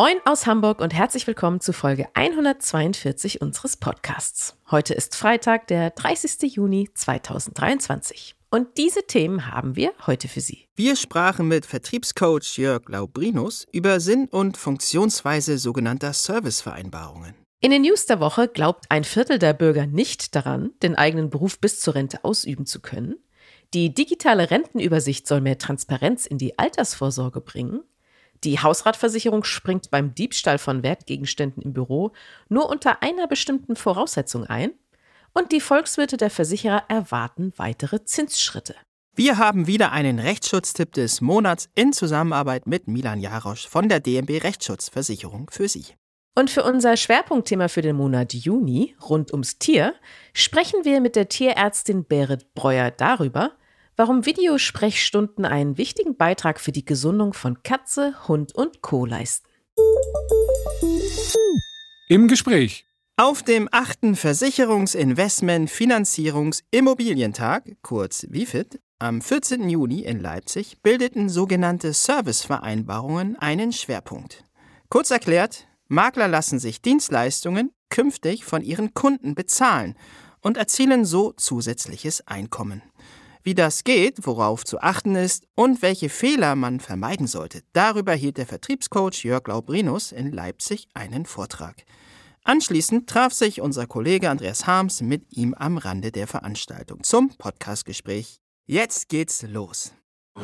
Moin aus Hamburg und herzlich willkommen zu Folge 142 unseres Podcasts. Heute ist Freitag, der 30. Juni 2023. Und diese Themen haben wir heute für Sie. Wir sprachen mit Vertriebscoach Jörg Laubrinus über Sinn und Funktionsweise sogenannter Servicevereinbarungen. In den News der Woche glaubt ein Viertel der Bürger nicht daran, den eigenen Beruf bis zur Rente ausüben zu können. Die digitale Rentenübersicht soll mehr Transparenz in die Altersvorsorge bringen. Die Hausratversicherung springt beim Diebstahl von Wertgegenständen im Büro nur unter einer bestimmten Voraussetzung ein und die Volkswirte der Versicherer erwarten weitere Zinsschritte. Wir haben wieder einen Rechtsschutztipp des Monats in Zusammenarbeit mit Milan Jarosch von der DMB Rechtsschutzversicherung für Sie. Und für unser Schwerpunktthema für den Monat Juni rund ums Tier sprechen wir mit der Tierärztin Berit Breuer darüber, warum Videosprechstunden einen wichtigen Beitrag für die Gesundung von Katze, Hund und Co. leisten. Im Gespräch. Auf dem achten Versicherungs-, Investment-, Finanzierungs-, Immobilientag, kurz WIFID, am 14. Juni in Leipzig bildeten sogenannte Servicevereinbarungen einen Schwerpunkt. Kurz erklärt, Makler lassen sich Dienstleistungen künftig von ihren Kunden bezahlen und erzielen so zusätzliches Einkommen. Wie das geht, worauf zu achten ist und welche Fehler man vermeiden sollte, darüber hielt der Vertriebscoach Jörg Laubrinus in Leipzig einen Vortrag. Anschließend traf sich unser Kollege Andreas Harms mit ihm am Rande der Veranstaltung zum Podcastgespräch. Jetzt geht's los.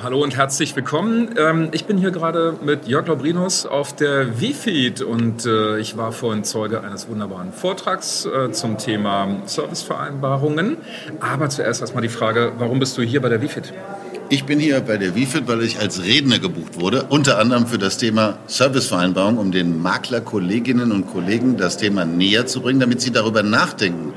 Hallo und herzlich willkommen. Ähm, ich bin hier gerade mit Jörg Laubrinus auf der WIFID und äh, ich war vorhin Zeuge eines wunderbaren Vortrags äh, zum Thema Servicevereinbarungen. Aber zuerst erstmal die Frage, warum bist du hier bei der WIFID? Ich bin hier bei der WIFID, weil ich als Redner gebucht wurde, unter anderem für das Thema Servicevereinbarung, um den Maklerkolleginnen und Kollegen das Thema näher zu bringen, damit sie darüber nachdenken,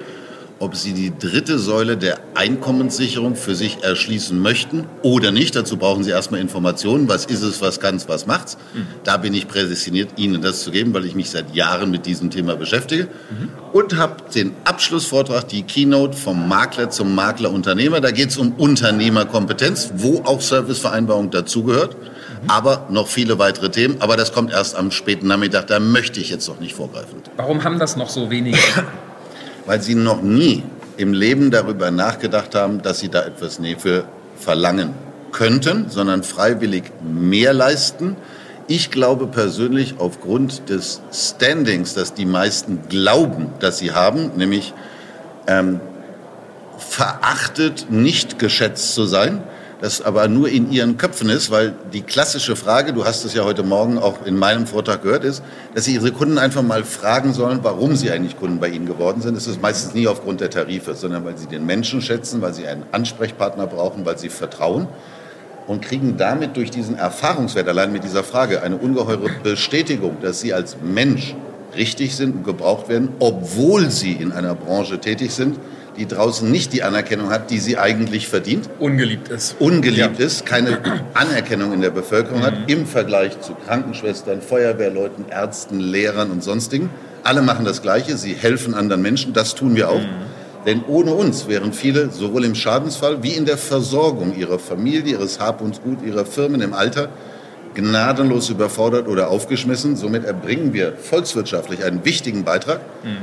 ob sie die dritte Säule der Einkommenssicherung für sich erschließen möchten oder nicht. Dazu brauchen sie erstmal Informationen. Was ist es, was kann es, was macht's? Mhm. Da bin ich prädestiniert, Ihnen das zu geben, weil ich mich seit Jahren mit diesem Thema beschäftige. Mhm. Und habe den Abschlussvortrag, die Keynote vom Makler zum Maklerunternehmer. Da geht es um Unternehmerkompetenz, wo auch Servicevereinbarung dazugehört. Mhm. Aber noch viele weitere Themen. Aber das kommt erst am späten Nachmittag. Da möchte ich jetzt noch nicht vorgreifen. Warum haben das noch so wenige? weil sie noch nie im Leben darüber nachgedacht haben, dass sie da etwas für verlangen könnten, sondern freiwillig mehr leisten. Ich glaube persönlich aufgrund des Standings, das die meisten glauben, dass sie haben, nämlich ähm, verachtet, nicht geschätzt zu sein, das aber nur in ihren Köpfen ist, weil die klassische Frage, du hast es ja heute Morgen auch in meinem Vortrag gehört, ist, dass sie ihre Kunden einfach mal fragen sollen, warum sie eigentlich Kunden bei ihnen geworden sind. Es ist meistens nie aufgrund der Tarife, sondern weil sie den Menschen schätzen, weil sie einen Ansprechpartner brauchen, weil sie vertrauen und kriegen damit durch diesen Erfahrungswert allein mit dieser Frage eine ungeheure Bestätigung, dass sie als Mensch richtig sind und gebraucht werden, obwohl sie in einer Branche tätig sind, die draußen nicht die Anerkennung hat, die sie eigentlich verdient. Ungeliebt ist. Ungeliebt ja. ist, keine Anerkennung in der Bevölkerung mhm. hat im Vergleich zu Krankenschwestern, Feuerwehrleuten, Ärzten, Lehrern und sonstigen. Alle machen das Gleiche, sie helfen anderen Menschen, das tun wir auch. Mhm. Denn ohne uns wären viele sowohl im Schadensfall wie in der Versorgung ihrer Familie, ihres Hab und Gut, ihrer Firmen im Alter gnadenlos überfordert oder aufgeschmissen. Somit erbringen wir volkswirtschaftlich einen wichtigen Beitrag. Mhm.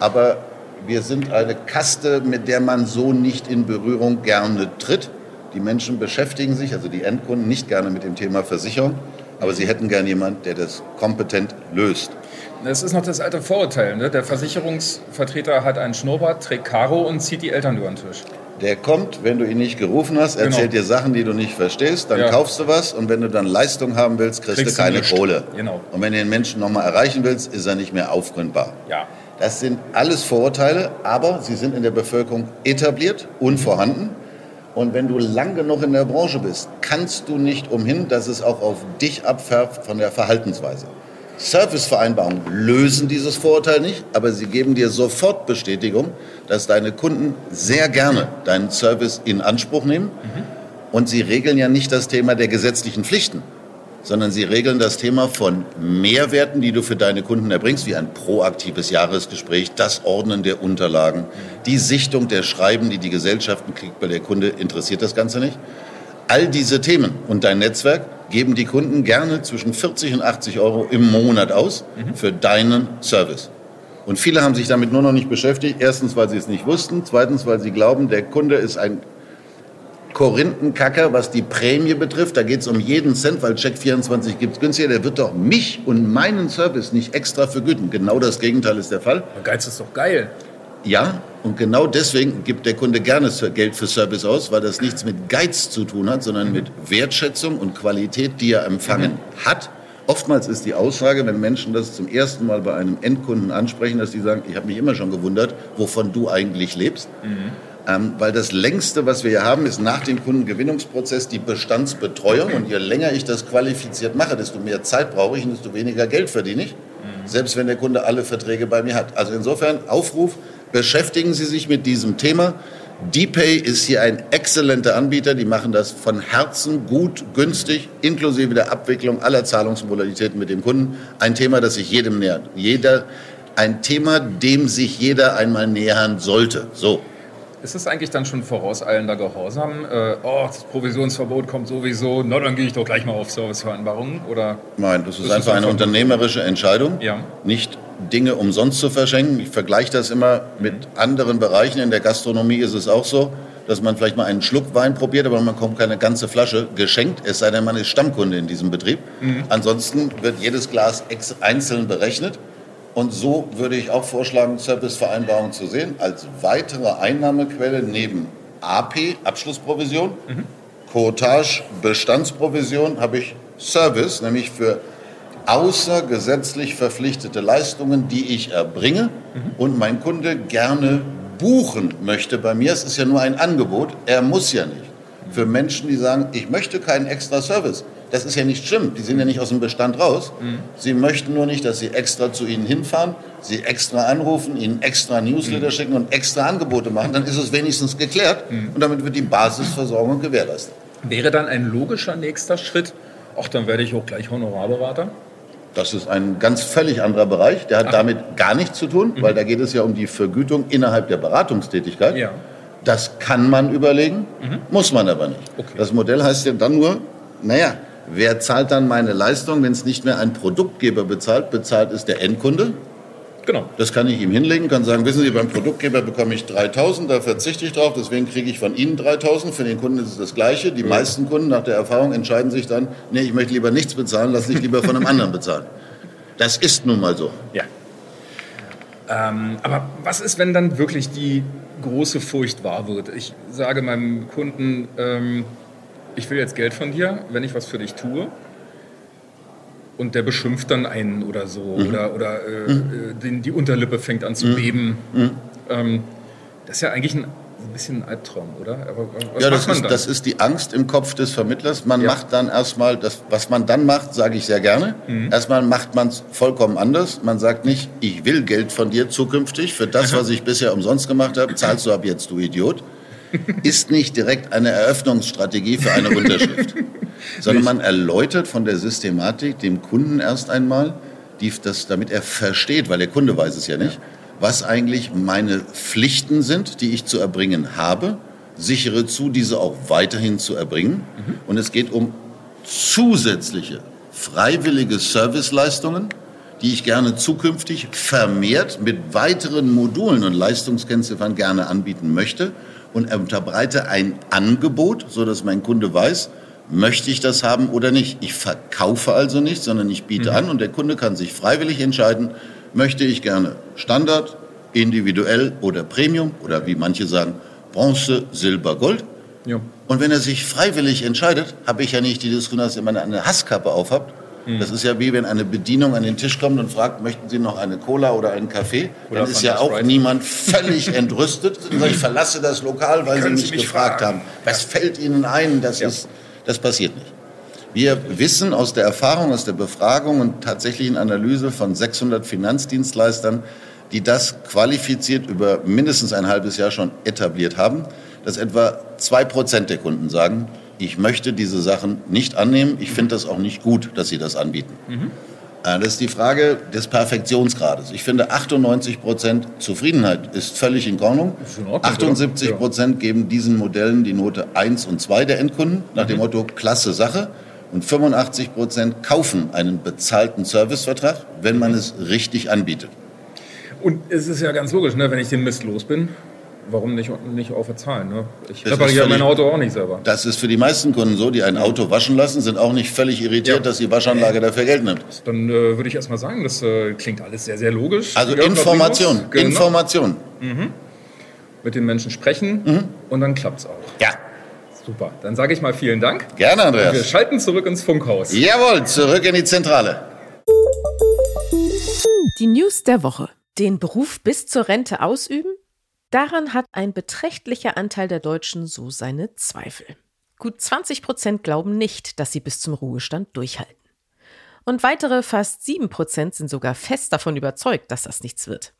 Aber wir sind eine Kaste, mit der man so nicht in Berührung gerne tritt. Die Menschen beschäftigen sich, also die Endkunden, nicht gerne mit dem Thema Versicherung, aber sie hätten gern jemanden, der das kompetent löst. Das ist noch das alte Vorurteil. Ne? Der Versicherungsvertreter hat einen Schnurrbart, trägt Karo und zieht die Eltern über den Tisch. Der kommt, wenn du ihn nicht gerufen hast, erzählt genau. dir Sachen, die du nicht verstehst, dann ja. kaufst du was und wenn du dann Leistung haben willst, kriegst, kriegst du keine Kohle. Genau. Und wenn du den Menschen nochmal erreichen willst, ist er nicht mehr aufgründbar. Ja. Das sind alles Vorurteile, aber sie sind in der Bevölkerung etabliert und vorhanden. Und wenn du lang genug in der Branche bist, kannst du nicht umhin, dass es auch auf dich abfärbt von der Verhaltensweise. Servicevereinbarungen lösen dieses Vorurteil nicht, aber sie geben dir sofort Bestätigung, dass deine Kunden sehr gerne deinen Service in Anspruch nehmen. Mhm. Und sie regeln ja nicht das Thema der gesetzlichen Pflichten, sondern sie regeln das Thema von Mehrwerten, die du für deine Kunden erbringst, wie ein proaktives Jahresgespräch, das Ordnen der Unterlagen, die Sichtung der Schreiben, die die Gesellschaften kriegt, weil der Kunde interessiert das Ganze nicht. All diese Themen und dein Netzwerk geben die Kunden gerne zwischen 40 und 80 Euro im Monat aus mhm. für deinen Service. Und viele haben sich damit nur noch nicht beschäftigt. Erstens, weil sie es nicht wussten. Zweitens, weil sie glauben, der Kunde ist ein Korinthenkacker, was die Prämie betrifft. Da geht es um jeden Cent, weil Check24 gibt es günstiger. Der wird doch mich und meinen Service nicht extra vergüten. Genau das Gegenteil ist der Fall. Aber Geiz ist doch geil. Ja, und genau deswegen gibt der Kunde gerne Geld für Service aus, weil das nichts mit Geiz zu tun hat, sondern mit Wertschätzung und Qualität, die er empfangen mhm. hat. Oftmals ist die Aussage, wenn Menschen das zum ersten Mal bei einem Endkunden ansprechen, dass die sagen, ich habe mich immer schon gewundert, wovon du eigentlich lebst. Mhm. Ähm, weil das längste, was wir hier haben, ist nach dem Kundengewinnungsprozess die Bestandsbetreuung. Und je länger ich das qualifiziert mache, desto mehr Zeit brauche ich und desto weniger Geld verdiene ich. Mhm. Selbst wenn der Kunde alle Verträge bei mir hat. Also insofern Aufruf, beschäftigen Sie sich mit diesem Thema. DPay ist hier ein exzellenter Anbieter. Die machen das von Herzen gut, günstig, inklusive der Abwicklung aller Zahlungsmodalitäten mit dem Kunden. Ein Thema, das sich jedem nähert. Jeder, ein Thema, dem sich jeder einmal nähern sollte. So. Ist es eigentlich dann schon vorauseilender Gehorsam? Äh, oh, das Provisionsverbot kommt sowieso, na dann gehe ich doch gleich mal auf Servicevereinbarungen? Oder Nein, das ist, ist einfach eine unternehmerische Entscheidung. Ja. Nicht Dinge umsonst zu verschenken. Ich vergleiche das immer mit anderen Bereichen. In der Gastronomie ist es auch so, dass man vielleicht mal einen Schluck Wein probiert, aber man bekommt keine ganze Flasche geschenkt, es sei denn, man ist Stammkunde in diesem Betrieb. Mhm. Ansonsten wird jedes Glas einzeln berechnet. Und so würde ich auch vorschlagen, Servicevereinbarungen zu sehen, als weitere Einnahmequelle neben AP, Abschlussprovision, mhm. Cottage, Bestandsprovision, habe ich Service, nämlich für außergesetzlich verpflichtete Leistungen, die ich erbringe mhm. und mein Kunde gerne buchen möchte bei mir. Es ist ja nur ein Angebot, er muss ja nicht. Für Menschen, die sagen, ich möchte keinen extra Service, das ist ja nicht schlimm. Die sind ja nicht aus dem Bestand raus. Mhm. Sie möchten nur nicht, dass Sie extra zu Ihnen hinfahren, Sie extra anrufen, Ihnen extra Newsletter mhm. schicken und extra Angebote machen. Dann ist es wenigstens geklärt mhm. und damit wird die Basisversorgung gewährleistet. Wäre dann ein logischer nächster Schritt, ach, dann werde ich auch gleich Honorarberater? Das ist ein ganz völlig anderer Bereich. Der hat ach. damit gar nichts zu tun, mhm. weil da geht es ja um die Vergütung innerhalb der Beratungstätigkeit. Ja. Das kann man überlegen, mhm. muss man aber nicht. Okay. Das Modell heißt ja dann nur, naja, Wer zahlt dann meine Leistung, wenn es nicht mehr ein Produktgeber bezahlt? Bezahlt ist der Endkunde. Genau. Das kann ich ihm hinlegen, kann sagen, wissen Sie, beim Produktgeber bekomme ich 3000, da verzichte ich drauf, deswegen kriege ich von Ihnen 3000. Für den Kunden ist es das Gleiche. Die ja. meisten Kunden nach der Erfahrung entscheiden sich dann, nee, ich möchte lieber nichts bezahlen, lass dich lieber von einem anderen bezahlen. Das ist nun mal so. Ja. Ähm, aber was ist, wenn dann wirklich die große Furcht wahr wird? Ich sage meinem Kunden, ähm, ich will jetzt Geld von dir, wenn ich was für dich tue. Und der beschimpft dann einen oder so. Mhm. Oder, oder äh, mhm. Äh, den, die Unterlippe fängt an zu mhm. beben. Mhm. Ähm, das ist ja eigentlich ein, ein bisschen ein Albtraum, oder? Aber was ja, das ist, das ist die Angst im Kopf des Vermittlers. Man ja. macht dann erstmal, das, was man dann macht, sage ich sehr gerne. Mhm. Erstmal macht man es vollkommen anders. Man sagt nicht, ich will Geld von dir zukünftig. Für das, was ich bisher umsonst gemacht habe, zahlst du ab jetzt, du Idiot ist nicht direkt eine Eröffnungsstrategie für eine Unterschrift, sondern man erläutert von der Systematik dem Kunden erst einmal, die, das, damit er versteht, weil der Kunde weiß es ja nicht, was eigentlich meine Pflichten sind, die ich zu erbringen habe, sichere zu, diese auch weiterhin zu erbringen. Mhm. Und es geht um zusätzliche freiwillige Serviceleistungen, die ich gerne zukünftig vermehrt mit weiteren Modulen und Leistungskennziffern gerne anbieten möchte und unterbreite ein Angebot, so dass mein Kunde weiß, möchte ich das haben oder nicht. Ich verkaufe also nicht, sondern ich biete mhm. an und der Kunde kann sich freiwillig entscheiden, möchte ich gerne Standard, individuell oder Premium oder wie manche sagen, Bronze, Silber, Gold. Ja. Und wenn er sich freiwillig entscheidet, habe ich ja nicht die Diskussion, dass ihr eine Hasskappe aufhabt, Mhm. Das ist ja wie wenn eine Bedienung an den Tisch kommt und fragt, möchten Sie noch eine Cola oder einen Kaffee? Oder Dann ist ja auch Sprite. niemand völlig entrüstet. ich verlasse das Lokal, weil Sie mich, gefragt fragen. haben. Was fällt Ihnen ein? Das, ja. ist, das passiert nicht. Wir wissen aus der Erfahrung, aus der Befragung und tatsächlichen Analyse von 600 Finanzdienstleistern, die das qualifiziert über mindestens ein halbes Jahr schon etabliert haben, dass etwa zwei Prozent der Kunden sagen, ich möchte diese Sachen nicht annehmen, ich finde das auch nicht gut, dass sie das anbieten. Mhm. Das ist die Frage des Perfektionsgrades. Ich finde, 98 Prozent Zufriedenheit ist völlig in Ordnung. In Ordnung 78 Prozent geben diesen Modellen die Note 1 und 2 der Endkunden, nach mhm. dem Motto, klasse Sache. Und 85 Prozent kaufen einen bezahlten Servicevertrag, wenn man es richtig anbietet. Und es ist ja ganz logisch, ne, wenn ich den Mist los bin, warum nicht, nicht auch verzahlen? Ne? Ich repariere mein Auto auch nicht selber. Das ist für die meisten Kunden so, die ein Auto waschen lassen, sind auch nicht völlig irritiert, ja. dass die Waschanlage dafür Geld nimmt. Dann äh, würde ich erst mal sagen, das äh, klingt alles sehr, sehr logisch. Also Information, genau. Information. Mhm. Mit den Menschen sprechen mhm. und dann klappt es auch. Ja. Super, dann sage ich mal vielen Dank. Gerne, Andreas. Und wir schalten zurück ins Funkhaus. Jawohl, zurück in die Zentrale. Die News der Woche. Den Beruf bis zur Rente ausüben? Daran hat ein beträchtlicher Anteil der Deutschen so seine Zweifel. Gut 20 Prozent glauben nicht, dass sie bis zum Ruhestand durchhalten. Und weitere fast 7 Prozent sind sogar fest davon überzeugt, dass das nichts wird.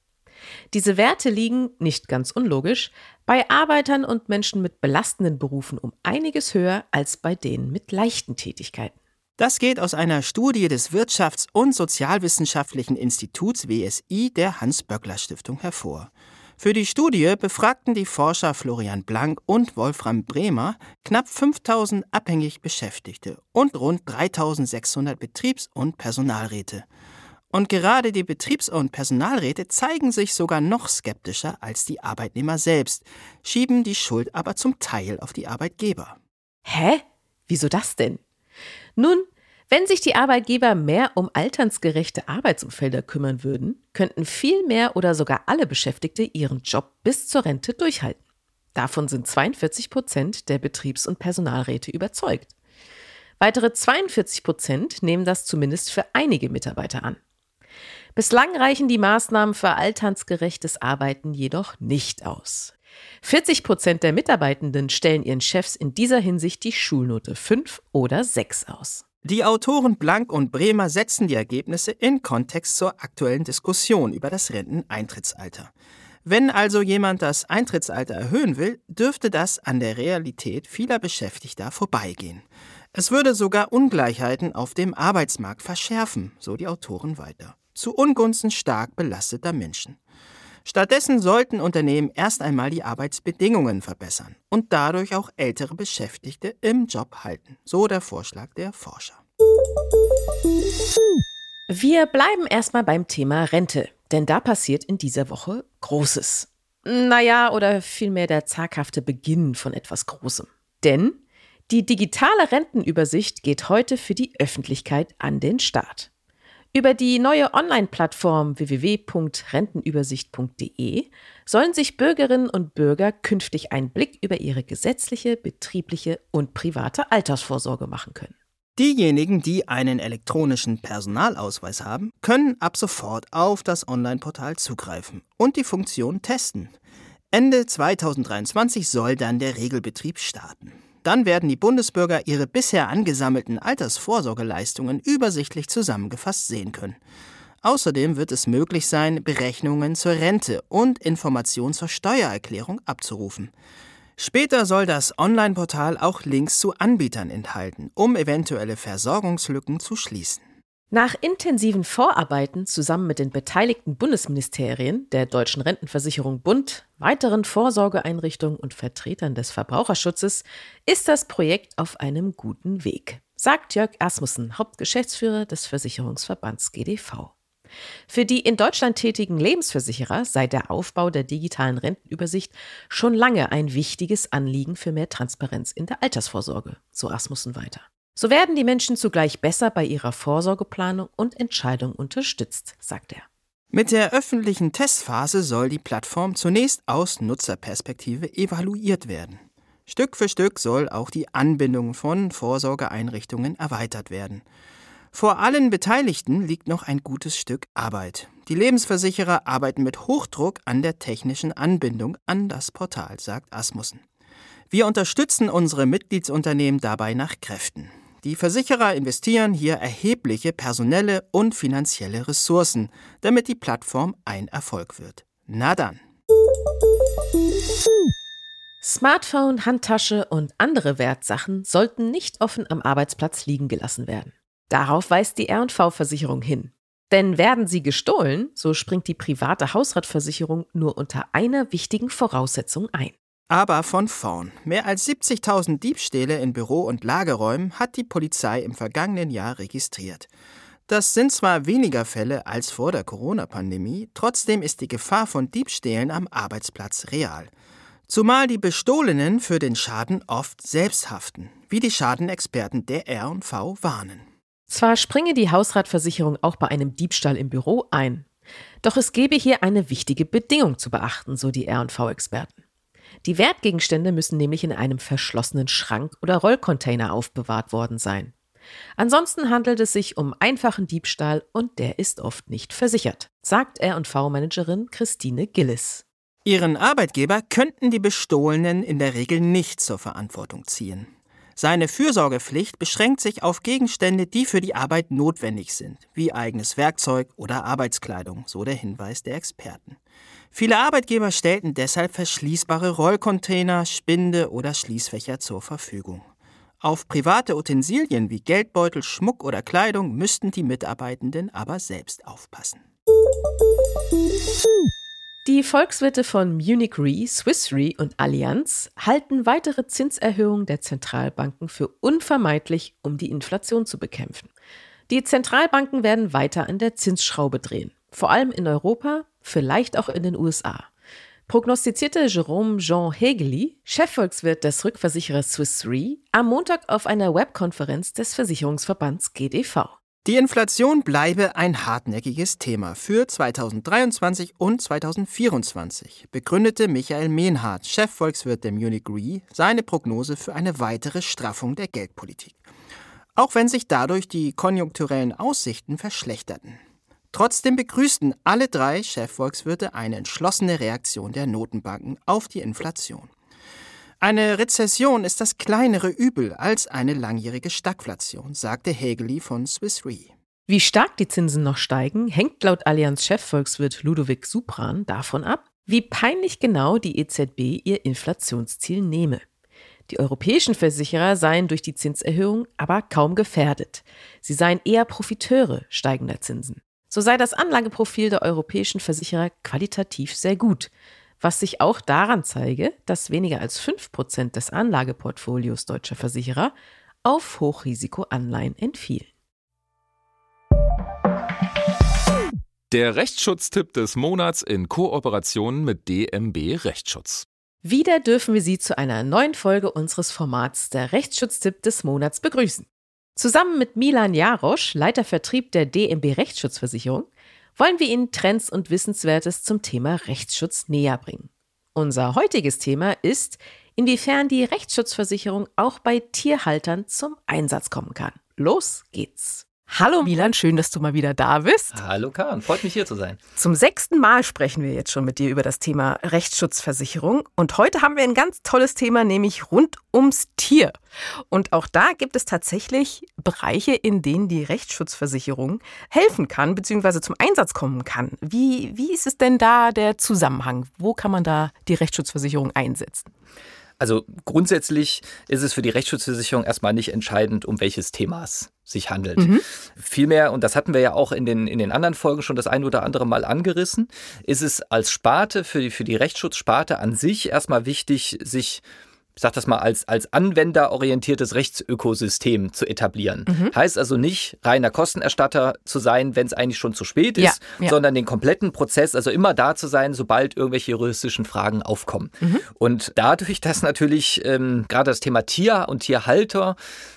Diese Werte liegen, nicht ganz unlogisch, bei Arbeitern und Menschen mit belastenden Berufen um einiges höher als bei denen mit leichten Tätigkeiten. Das geht aus einer Studie des Wirtschafts- und Sozialwissenschaftlichen Instituts WSI der Hans-Böckler-Stiftung hervor. Für die Studie befragten die Forscher Florian Blank und Wolfram Bremer knapp 5000 abhängig Beschäftigte und rund 3600 Betriebs- und Personalräte. Und gerade die Betriebs- und Personalräte zeigen sich sogar noch skeptischer als die Arbeitnehmer selbst, schieben die Schuld aber zum Teil auf die Arbeitgeber. Hä? Wieso das denn? Nun, wenn sich die Arbeitgeber mehr um alternsgerechte Arbeitsumfelder kümmern würden, könnten viel mehr oder sogar alle Beschäftigte ihren Job bis zur Rente durchhalten. Davon sind 42 Prozent der Betriebs- und Personalräte überzeugt. Weitere 42 Prozent nehmen das zumindest für einige Mitarbeiter an. Bislang reichen die Maßnahmen für alternsgerechtes Arbeiten jedoch nicht aus. 40 Prozent der Mitarbeitenden stellen ihren Chefs in dieser Hinsicht die Schulnote 5 oder 6 aus. Die Autoren Blank und Bremer setzen die Ergebnisse in Kontext zur aktuellen Diskussion über das Renteneintrittsalter. Wenn also jemand das Eintrittsalter erhöhen will, dürfte das an der Realität vieler Beschäftigter vorbeigehen. Es würde sogar Ungleichheiten auf dem Arbeitsmarkt verschärfen, so die Autoren weiter, zu Ungunsten stark belasteter Menschen. Stattdessen sollten Unternehmen erst einmal die Arbeitsbedingungen verbessern und dadurch auch ältere Beschäftigte im Job halten, so der Vorschlag der Forscher. Wir bleiben erstmal beim Thema Rente, denn da passiert in dieser Woche Großes. Naja, oder vielmehr der zaghafte Beginn von etwas Großem. Denn die digitale Rentenübersicht geht heute für die Öffentlichkeit an den Start. Über die neue Online-Plattform www.rentenübersicht.de sollen sich Bürgerinnen und Bürger künftig einen Blick über ihre gesetzliche, betriebliche und private Altersvorsorge machen können. Diejenigen, die einen elektronischen Personalausweis haben, können ab sofort auf das Online-Portal zugreifen und die Funktion testen. Ende 2023 soll dann der Regelbetrieb starten. Dann werden die Bundesbürger ihre bisher angesammelten Altersvorsorgeleistungen übersichtlich zusammengefasst sehen können. Außerdem wird es möglich sein, Berechnungen zur Rente und Informationen zur Steuererklärung abzurufen. Später soll das Online-Portal auch Links zu Anbietern enthalten, um eventuelle Versorgungslücken zu schließen. Nach intensiven Vorarbeiten zusammen mit den beteiligten Bundesministerien, der Deutschen Rentenversicherung Bund, weiteren Vorsorgeeinrichtungen und Vertretern des Verbraucherschutzes ist das Projekt auf einem guten Weg, sagt Jörg Asmussen, Hauptgeschäftsführer des Versicherungsverbands GDV. Für die in Deutschland tätigen Lebensversicherer sei der Aufbau der digitalen Rentenübersicht schon lange ein wichtiges Anliegen für mehr Transparenz in der Altersvorsorge, so Asmussen weiter. So werden die Menschen zugleich besser bei ihrer Vorsorgeplanung und Entscheidung unterstützt, sagt er. Mit der öffentlichen Testphase soll die Plattform zunächst aus Nutzerperspektive evaluiert werden. Stück für Stück soll auch die Anbindung von Vorsorgeeinrichtungen erweitert werden. Vor allen Beteiligten liegt noch ein gutes Stück Arbeit. Die Lebensversicherer arbeiten mit Hochdruck an der technischen Anbindung an das Portal, sagt Asmussen. Wir unterstützen unsere Mitgliedsunternehmen dabei nach Kräften. Die Versicherer investieren hier erhebliche personelle und finanzielle Ressourcen, damit die Plattform ein Erfolg wird. Na dann. Smartphone, Handtasche und andere Wertsachen sollten nicht offen am Arbeitsplatz liegen gelassen werden. Darauf weist die R&V-Versicherung hin. Denn werden sie gestohlen, so springt die private Hausratversicherung nur unter einer wichtigen Voraussetzung ein. Aber von vorn. Mehr als 70.000 Diebstähle in Büro- und Lagerräumen hat die Polizei im vergangenen Jahr registriert. Das sind zwar weniger Fälle als vor der Corona-Pandemie, trotzdem ist die Gefahr von Diebstählen am Arbeitsplatz real. Zumal die Bestohlenen für den Schaden oft selbst haften, wie die Schadenexperten der R&V warnen. Zwar springe die Hausratversicherung auch bei einem Diebstahl im Büro ein, doch es gebe hier eine wichtige Bedingung zu beachten, so die R&V-Experten. Die Wertgegenstände müssen nämlich in einem verschlossenen Schrank oder Rollcontainer aufbewahrt worden sein. Ansonsten handelt es sich um einfachen Diebstahl und der ist oft nicht versichert, sagt R&V-Managerin Christine Gillis. Ihren Arbeitgeber könnten die Bestohlenen in der Regel nicht zur Verantwortung ziehen. Seine Fürsorgepflicht beschränkt sich auf Gegenstände, die für die Arbeit notwendig sind, wie eigenes Werkzeug oder Arbeitskleidung, so der Hinweis der Experten. Viele Arbeitgeber stellten deshalb verschließbare Rollcontainer, Spinde oder Schließfächer zur Verfügung. Auf private Utensilien wie Geldbeutel, Schmuck oder Kleidung müssten die Mitarbeitenden aber selbst aufpassen. Die Volkswirte von Munich Re, Swiss Re und Allianz halten weitere Zinserhöhungen der Zentralbanken für unvermeidlich, um die Inflation zu bekämpfen. Die Zentralbanken werden weiter an der Zinsschraube drehen, vor allem in Europa, vielleicht auch in den USA prognostizierte Jerome Jean Hegeli, Chefvolkswirt des Rückversicherers Swiss Re, am Montag auf einer Webkonferenz des Versicherungsverbands GDV. Die Inflation bleibe ein hartnäckiges Thema für 2023 und 2024, begründete Michael Mehnhardt, Chefvolkswirt der Munich Re, seine Prognose für eine weitere Straffung der Geldpolitik. Auch wenn sich dadurch die konjunkturellen Aussichten verschlechterten. Trotzdem begrüßten alle drei Chefvolkswirte eine entschlossene Reaktion der Notenbanken auf die Inflation. Eine Rezession ist das kleinere Übel als eine langjährige Stagflation, sagte Hegeli von Swiss Re. Wie stark die Zinsen noch steigen, hängt laut Allianz Chefvolkswirt Ludovic Supran davon ab, wie peinlich genau die EZB ihr Inflationsziel nehme. Die europäischen Versicherer seien durch die Zinserhöhung aber kaum gefährdet. Sie seien eher Profiteure steigender Zinsen. So sei das Anlageprofil der europäischen Versicherer qualitativ sehr gut, was sich auch daran zeige, dass weniger als 5% des Anlageportfolios deutscher Versicherer auf Hochrisikoanleihen entfielen. Der Rechtsschutztipp des Monats in Kooperation mit DMB Rechtsschutz. Wieder dürfen wir Sie zu einer neuen Folge unseres Formats der Rechtsschutztipp des Monats begrüßen. Zusammen mit Milan Jarosch, Leiter Vertrieb der DMB Rechtsschutzversicherung, wollen wir Ihnen Trends und Wissenswertes zum Thema Rechtsschutz näher bringen. Unser heutiges Thema ist, inwiefern die Rechtsschutzversicherung auch bei Tierhaltern zum Einsatz kommen kann. Los geht's! Hallo Milan, schön, dass du mal wieder da bist. Hallo Karin, freut mich hier zu sein. Zum sechsten Mal sprechen wir jetzt schon mit dir über das Thema Rechtsschutzversicherung. Und heute haben wir ein ganz tolles Thema, nämlich rund ums Tier. Und auch da gibt es tatsächlich Bereiche, in denen die Rechtsschutzversicherung helfen kann, beziehungsweise zum Einsatz kommen kann. Wie, wie ist es denn da der Zusammenhang? Wo kann man da die Rechtsschutzversicherung einsetzen? Also grundsätzlich ist es für die Rechtsschutzversicherung erstmal nicht entscheidend, um welches Thema es sich handelt. Mhm. Vielmehr, und das hatten wir ja auch in den, in den anderen Folgen schon das ein oder andere Mal angerissen, ist es als Sparte, für die, für die Rechtsschutzsparte an sich erstmal wichtig, sich ich sage das mal, als, als anwenderorientiertes Rechtsökosystem zu etablieren. Mhm. Heißt also nicht, reiner Kostenerstatter zu sein, wenn es eigentlich schon zu spät ist, ja, ja. sondern den kompletten Prozess, also immer da zu sein, sobald irgendwelche juristischen Fragen aufkommen. Mhm. Und dadurch, dass natürlich ähm, gerade das Thema Tier und Tierhalter,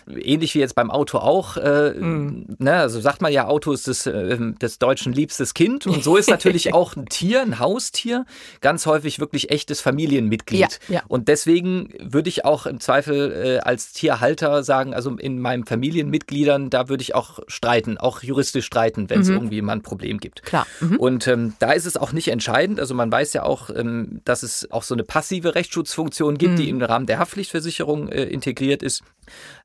ähnlich wie jetzt beim Auto auch, äh, mhm. ne, also sagt man ja, Auto ist das, äh, des Deutschen liebstes Kind. Und so ist natürlich auch ein Tier, ein Haustier, ganz häufig wirklich echtes Familienmitglied. Ja, und deswegen würde ich auch im Zweifel äh, als Tierhalter sagen, also in meinen Familienmitgliedern, da würde ich auch streiten, auch juristisch streiten, wenn es mhm. irgendwie mal ein Problem gibt. Klar. Mhm. Und ähm, da ist es auch nicht entscheidend. Also man weiß ja auch, ähm, dass es auch so eine passive Rechtsschutzfunktion gibt, mhm. die im Rahmen der Haftpflichtversicherung äh, integriert ist.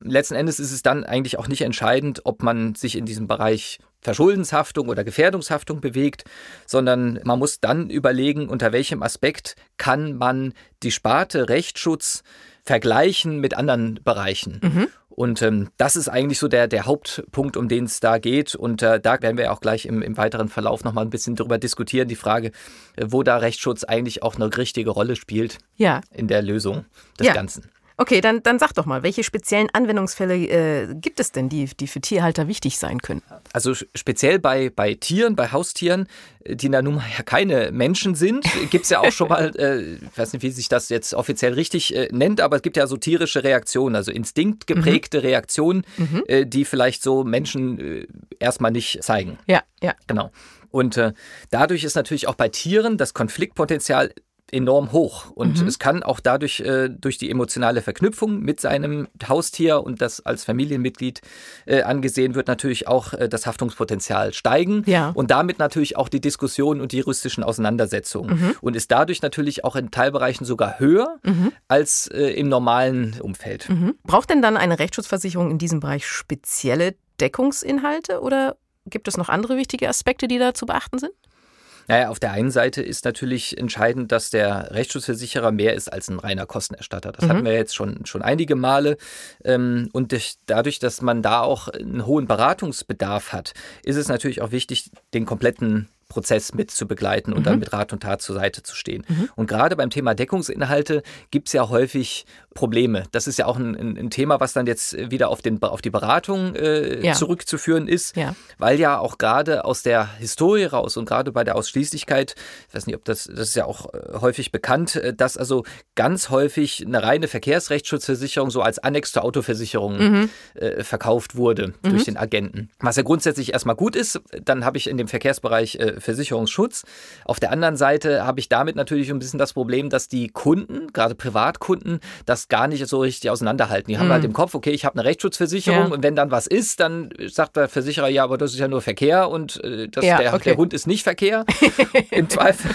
Letzten Endes ist es dann eigentlich auch nicht entscheidend, ob man sich in diesem Bereich Verschuldenshaftung oder Gefährdungshaftung bewegt, sondern man muss dann überlegen, unter welchem Aspekt kann man die Sparte Rechtsschutz vergleichen mit anderen Bereichen. Mhm. Und ähm, das ist eigentlich so der, der Hauptpunkt, um den es da geht. Und äh, da werden wir auch gleich im, im weiteren Verlauf nochmal ein bisschen drüber diskutieren, die Frage, äh, wo da Rechtsschutz eigentlich auch eine richtige Rolle spielt ja. in der Lösung des ja. Ganzen. Okay, dann, dann sag doch mal, welche speziellen Anwendungsfälle äh, gibt es denn, die, die für Tierhalter wichtig sein können? Also speziell bei, bei Tieren, bei Haustieren, äh, die na nun ja keine Menschen sind, gibt es ja auch schon mal, äh, ich weiß nicht, wie sich das jetzt offiziell richtig äh, nennt, aber es gibt ja so tierische Reaktionen, also instinktgeprägte mhm. Reaktionen, mhm. Äh, die vielleicht so Menschen äh, erstmal nicht zeigen. Ja, ja. Genau. Und äh, dadurch ist natürlich auch bei Tieren das Konfliktpotenzial enorm hoch. Und mhm. es kann auch dadurch, äh, durch die emotionale Verknüpfung mit seinem Haustier und das als Familienmitglied äh, angesehen wird, natürlich auch äh, das Haftungspotenzial steigen. Ja. Und damit natürlich auch die Diskussionen und die juristischen Auseinandersetzungen. Mhm. Und ist dadurch natürlich auch in Teilbereichen sogar höher mhm. als äh, im normalen Umfeld. Mhm. Braucht denn dann eine Rechtsschutzversicherung in diesem Bereich spezielle Deckungsinhalte oder gibt es noch andere wichtige Aspekte, die da zu beachten sind? Naja, auf der einen Seite ist natürlich entscheidend, dass der Rechtsschutzversicherer mehr ist als ein reiner Kostenerstatter. Das mhm. hatten wir jetzt schon, schon einige Male. Ähm, und dadurch, dass man da auch einen hohen Beratungsbedarf hat, ist es natürlich auch wichtig, den kompletten Prozess mit zu begleiten und mhm. dann mit Rat und Tat zur Seite zu stehen. Mhm. Und gerade beim Thema Deckungsinhalte gibt es ja häufig Probleme. Das ist ja auch ein, ein, Thema, was dann jetzt wieder auf, den, auf die Beratung äh, ja. zurückzuführen ist, ja. weil ja auch gerade aus der Historie raus und gerade bei der Ausschließlichkeit, ich weiß nicht, ob das, das ist ja auch äh, häufig bekannt, äh, dass also ganz häufig eine reine Verkehrsrechtsschutzversicherung so als Annex zur Autoversicherung mhm. äh, verkauft wurde mhm. durch den Agenten. Was ja grundsätzlich erstmal gut ist, dann habe ich in dem Verkehrsbereich äh, Versicherungsschutz. Auf der anderen Seite habe ich damit natürlich ein bisschen das Problem, dass die Kunden, gerade Privatkunden, das gar nicht so richtig auseinanderhalten. Die haben mhm. halt im Kopf, okay, ich habe eine Rechtsschutzversicherung ja. und wenn dann was ist, dann sagt der Versicherer, ja, aber das ist ja nur Verkehr und äh, das, ja, der, okay. der, Hund ist nicht Verkehr im Zweifel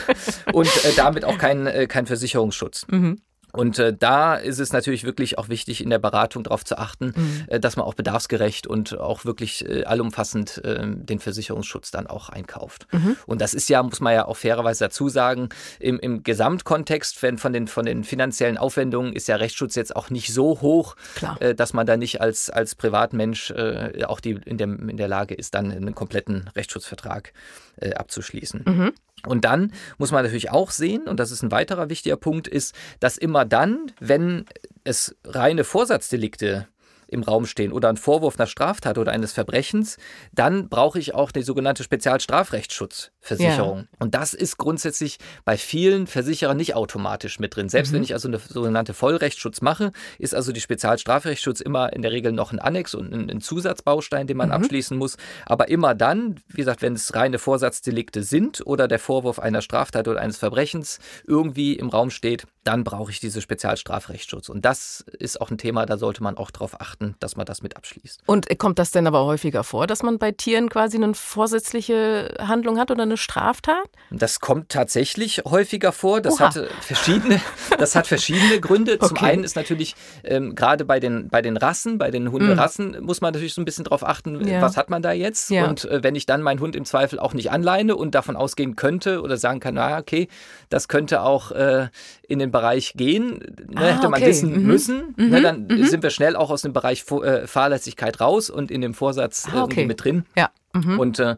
und äh, damit auch kein, äh, kein Versicherungsschutz. Mhm. Und äh, da ist es natürlich wirklich auch wichtig, in der Beratung darauf zu achten, mhm. äh, dass man auch bedarfsgerecht und auch wirklich äh, allumfassend äh, den Versicherungsschutz dann auch einkauft. Mhm. Und das ist ja, muss man ja auch fairerweise dazu sagen, im, im Gesamtkontext wenn von, den, von den finanziellen Aufwendungen ist ja Rechtsschutz jetzt auch nicht so hoch, äh, dass man da nicht als, als Privatmensch äh, auch die in, dem, in der Lage ist, dann einen kompletten Rechtsschutzvertrag äh, abzuschließen. Mhm. Und dann muss man natürlich auch sehen, und das ist ein weiterer wichtiger Punkt, ist, dass immer dann, wenn es reine Vorsatzdelikte im Raum stehen oder ein Vorwurf einer Straftat oder eines Verbrechens, dann brauche ich auch die sogenannte Spezialstrafrechtsschutzversicherung. Ja. Und das ist grundsätzlich bei vielen Versicherern nicht automatisch mit drin. Selbst mhm. wenn ich also eine sogenannte Vollrechtsschutz mache, ist also die Spezialstrafrechtsschutz immer in der Regel noch ein Annex und ein, ein Zusatzbaustein, den man mhm. abschließen muss. Aber immer dann, wie gesagt, wenn es reine Vorsatzdelikte sind oder der Vorwurf einer Straftat oder eines Verbrechens irgendwie im Raum steht, dann brauche ich diese Spezialstrafrechtsschutz. Und das ist auch ein Thema, da sollte man auch darauf achten, dass man das mit abschließt. Und kommt das denn aber häufiger vor, dass man bei Tieren quasi eine vorsätzliche Handlung hat oder eine Straftat? Das kommt tatsächlich häufiger vor. Das, hat verschiedene, das hat verschiedene Gründe. Zum okay. einen ist natürlich ähm, gerade bei den, bei den Rassen, bei den Hunderassen, mm. muss man natürlich so ein bisschen darauf achten, ja. was hat man da jetzt? Ja. Und äh, wenn ich dann meinen Hund im Zweifel auch nicht anleine und davon ausgehen könnte oder sagen kann, na okay, das könnte auch äh, in den Bereich gehen, ne, ah, hätte man wissen mhm. müssen, ne, mhm. dann mhm. sind wir schnell auch aus dem Bereich äh, Fahrlässigkeit raus und in dem Vorsatz ah, okay. mit drin. Ja. Mhm. Und äh,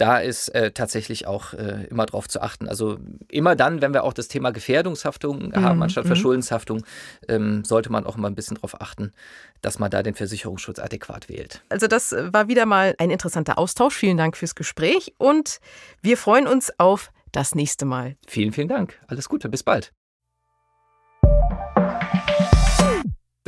da ist äh, tatsächlich auch äh, immer darauf zu achten. Also immer dann, wenn wir auch das Thema Gefährdungshaftung mhm. haben anstatt mhm. Verschuldenshaftung, ähm, sollte man auch immer ein bisschen darauf achten, dass man da den Versicherungsschutz adäquat wählt. Also das war wieder mal ein interessanter Austausch. Vielen Dank fürs Gespräch und wir freuen uns auf das nächste Mal. Vielen, vielen Dank. Alles Gute. Bis bald.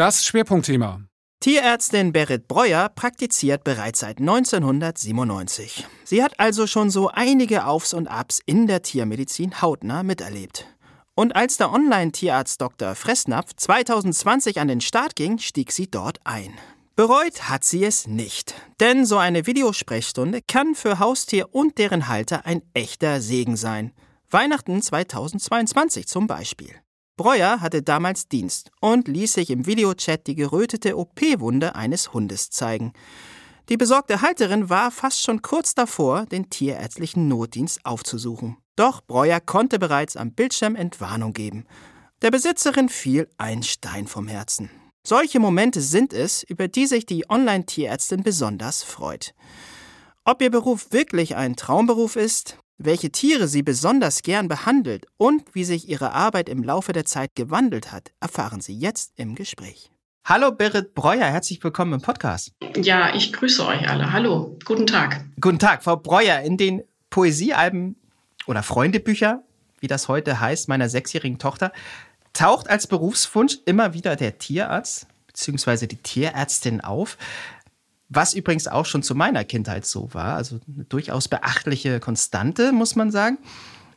Das Schwerpunktthema. Tierärztin Berit Breuer praktiziert bereits seit 1997. Sie hat also schon so einige Aufs und Abs in der Tiermedizin hautnah miterlebt. Und als der Online-Tierarzt Dr. Fressnapf 2020 an den Start ging, stieg sie dort ein. Bereut hat sie es nicht, denn so eine Videosprechstunde kann für Haustier und deren Halter ein echter Segen sein. Weihnachten 2022 zum Beispiel. Breuer hatte damals Dienst und ließ sich im Videochat die gerötete OP-Wunde eines Hundes zeigen. Die besorgte Halterin war fast schon kurz davor, den tierärztlichen Notdienst aufzusuchen. Doch Breuer konnte bereits am Bildschirm Entwarnung geben. Der Besitzerin fiel ein Stein vom Herzen. Solche Momente sind es, über die sich die Online-Tierärztin besonders freut. Ob ihr Beruf wirklich ein Traumberuf ist, welche Tiere sie besonders gern behandelt und wie sich ihre Arbeit im Laufe der Zeit gewandelt hat, erfahren Sie jetzt im Gespräch. Hallo Berit Breuer, herzlich willkommen im Podcast. Ja, ich grüße euch alle. Hallo, guten Tag. Guten Tag, Frau Breuer. In den Poesiealben oder Freundebücher, wie das heute heißt, meiner sechsjährigen Tochter, taucht als Berufswunsch immer wieder der Tierarzt bzw. die Tierärztin auf. Was übrigens auch schon zu meiner Kindheit so war, also eine durchaus beachtliche Konstante, muss man sagen.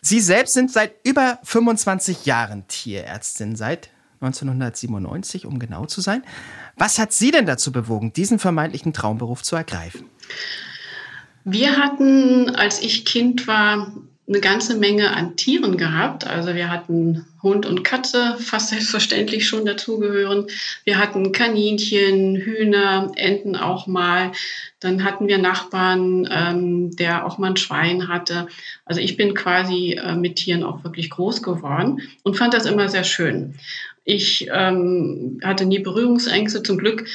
Sie selbst sind seit über 25 Jahren Tierärztin, seit 1997, um genau zu sein. Was hat Sie denn dazu bewogen, diesen vermeintlichen Traumberuf zu ergreifen? Wir hatten, als ich Kind war, eine ganze Menge an Tieren gehabt. Also wir hatten Hund und Katze, fast selbstverständlich schon dazugehören. Wir hatten Kaninchen, Hühner, Enten auch mal. Dann hatten wir Nachbarn, ähm, der auch mal ein Schwein hatte. Also ich bin quasi äh, mit Tieren auch wirklich groß geworden und fand das immer sehr schön. Ich ähm, hatte nie Berührungsängste. Zum Glück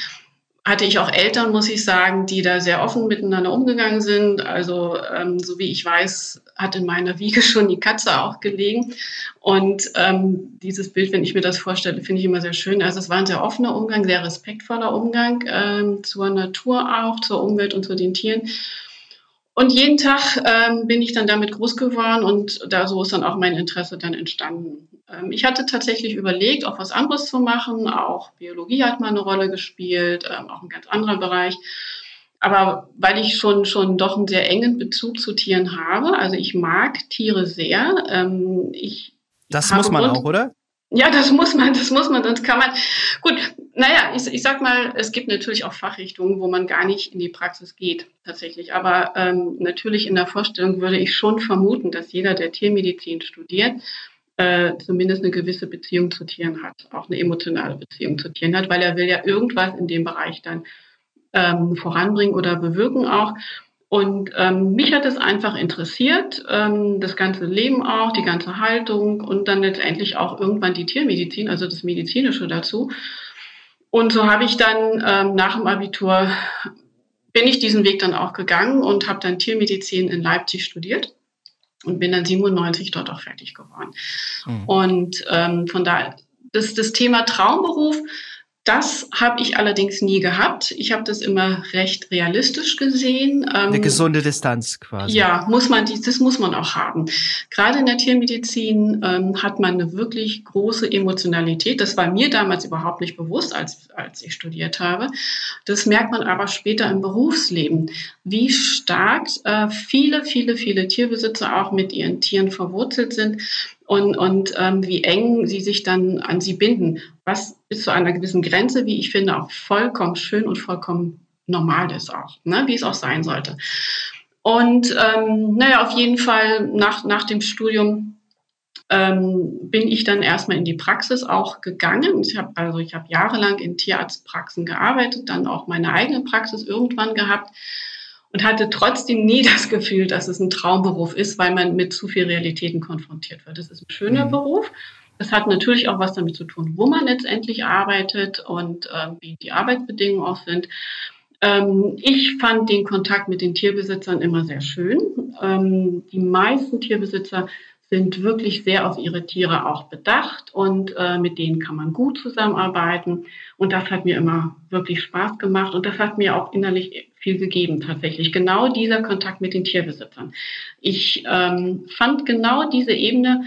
hatte ich auch Eltern, muss ich sagen, die da sehr offen miteinander umgegangen sind. Also ähm, so wie ich weiß, hat in meiner Wiege schon die Katze auch gelegen. Und ähm, dieses Bild, wenn ich mir das vorstelle, finde ich immer sehr schön. Also es war ein sehr offener Umgang, sehr respektvoller Umgang ähm, zur Natur auch, zur Umwelt und zu den Tieren. Und jeden Tag ähm, bin ich dann damit groß geworden und da so ist dann auch mein Interesse dann entstanden. Ähm, ich hatte tatsächlich überlegt, auch was anderes zu machen. Auch Biologie hat mal eine Rolle gespielt, ähm, auch ein ganz anderer Bereich. Aber weil ich schon, schon doch einen sehr engen Bezug zu Tieren habe, also ich mag Tiere sehr. Ähm, ich das muss man auch, oder? Ja, das muss man, das muss man, sonst kann man. Gut, naja, ich, ich sag mal, es gibt natürlich auch Fachrichtungen, wo man gar nicht in die Praxis geht, tatsächlich. Aber ähm, natürlich in der Vorstellung würde ich schon vermuten, dass jeder, der Tiermedizin studiert, äh, zumindest eine gewisse Beziehung zu Tieren hat, auch eine emotionale Beziehung zu Tieren hat, weil er will ja irgendwas in dem Bereich dann ähm, voranbringen oder bewirken auch. Und ähm, mich hat es einfach interessiert, ähm, das ganze Leben auch, die ganze Haltung und dann letztendlich auch irgendwann die Tiermedizin, also das Medizinische dazu. Und so habe ich dann ähm, nach dem Abitur, bin ich diesen Weg dann auch gegangen und habe dann Tiermedizin in Leipzig studiert und bin dann 97 dort auch fertig geworden. Mhm. Und ähm, von da, das, das Thema Traumberuf, das habe ich allerdings nie gehabt. Ich habe das immer recht realistisch gesehen. Eine ähm, gesunde Distanz quasi. Ja, muss man, das muss man auch haben. Gerade in der Tiermedizin ähm, hat man eine wirklich große Emotionalität. Das war mir damals überhaupt nicht bewusst, als, als ich studiert habe. Das merkt man aber später im Berufsleben, wie stark äh, viele, viele, viele Tierbesitzer auch mit ihren Tieren verwurzelt sind und, und ähm, wie eng sie sich dann an sie binden, was bis zu einer gewissen Grenze, wie ich finde, auch vollkommen schön und vollkommen normal ist auch, ne? wie es auch sein sollte. Und ähm, naja, auf jeden Fall nach, nach dem Studium ähm, bin ich dann erstmal in die Praxis auch gegangen. Ich habe also ich habe jahrelang in Tierarztpraxen gearbeitet, dann auch meine eigene Praxis irgendwann gehabt und hatte trotzdem nie das Gefühl, dass es ein Traumberuf ist, weil man mit zu viel Realitäten konfrontiert wird. Es ist ein schöner mhm. Beruf. Es hat natürlich auch was damit zu tun, wo man letztendlich arbeitet und äh, wie die Arbeitsbedingungen auch sind. Ähm, ich fand den Kontakt mit den Tierbesitzern immer sehr schön. Ähm, die meisten Tierbesitzer sind wirklich sehr auf ihre Tiere auch bedacht und äh, mit denen kann man gut zusammenarbeiten. Und das hat mir immer wirklich Spaß gemacht und das hat mir auch innerlich viel gegeben tatsächlich. Genau dieser Kontakt mit den Tierbesitzern. Ich ähm, fand genau diese Ebene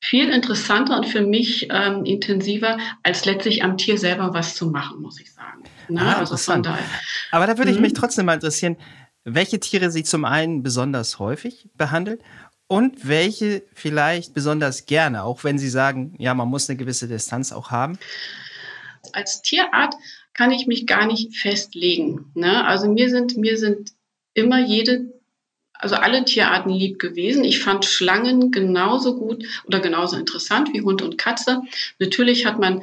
viel interessanter und für mich ähm, intensiver, als letztlich am Tier selber was zu machen, muss ich sagen. Na, ne? ah, also von daher. Aber da würde ich mich mhm. trotzdem mal interessieren, welche Tiere Sie zum einen besonders häufig behandelt und welche vielleicht besonders gerne, auch wenn Sie sagen, ja, man muss eine gewisse Distanz auch haben? Als Tierart kann ich mich gar nicht festlegen. Ne? Also mir sind, mir sind immer jede, also alle Tierarten lieb gewesen. Ich fand Schlangen genauso gut oder genauso interessant wie Hund und Katze. Natürlich hat man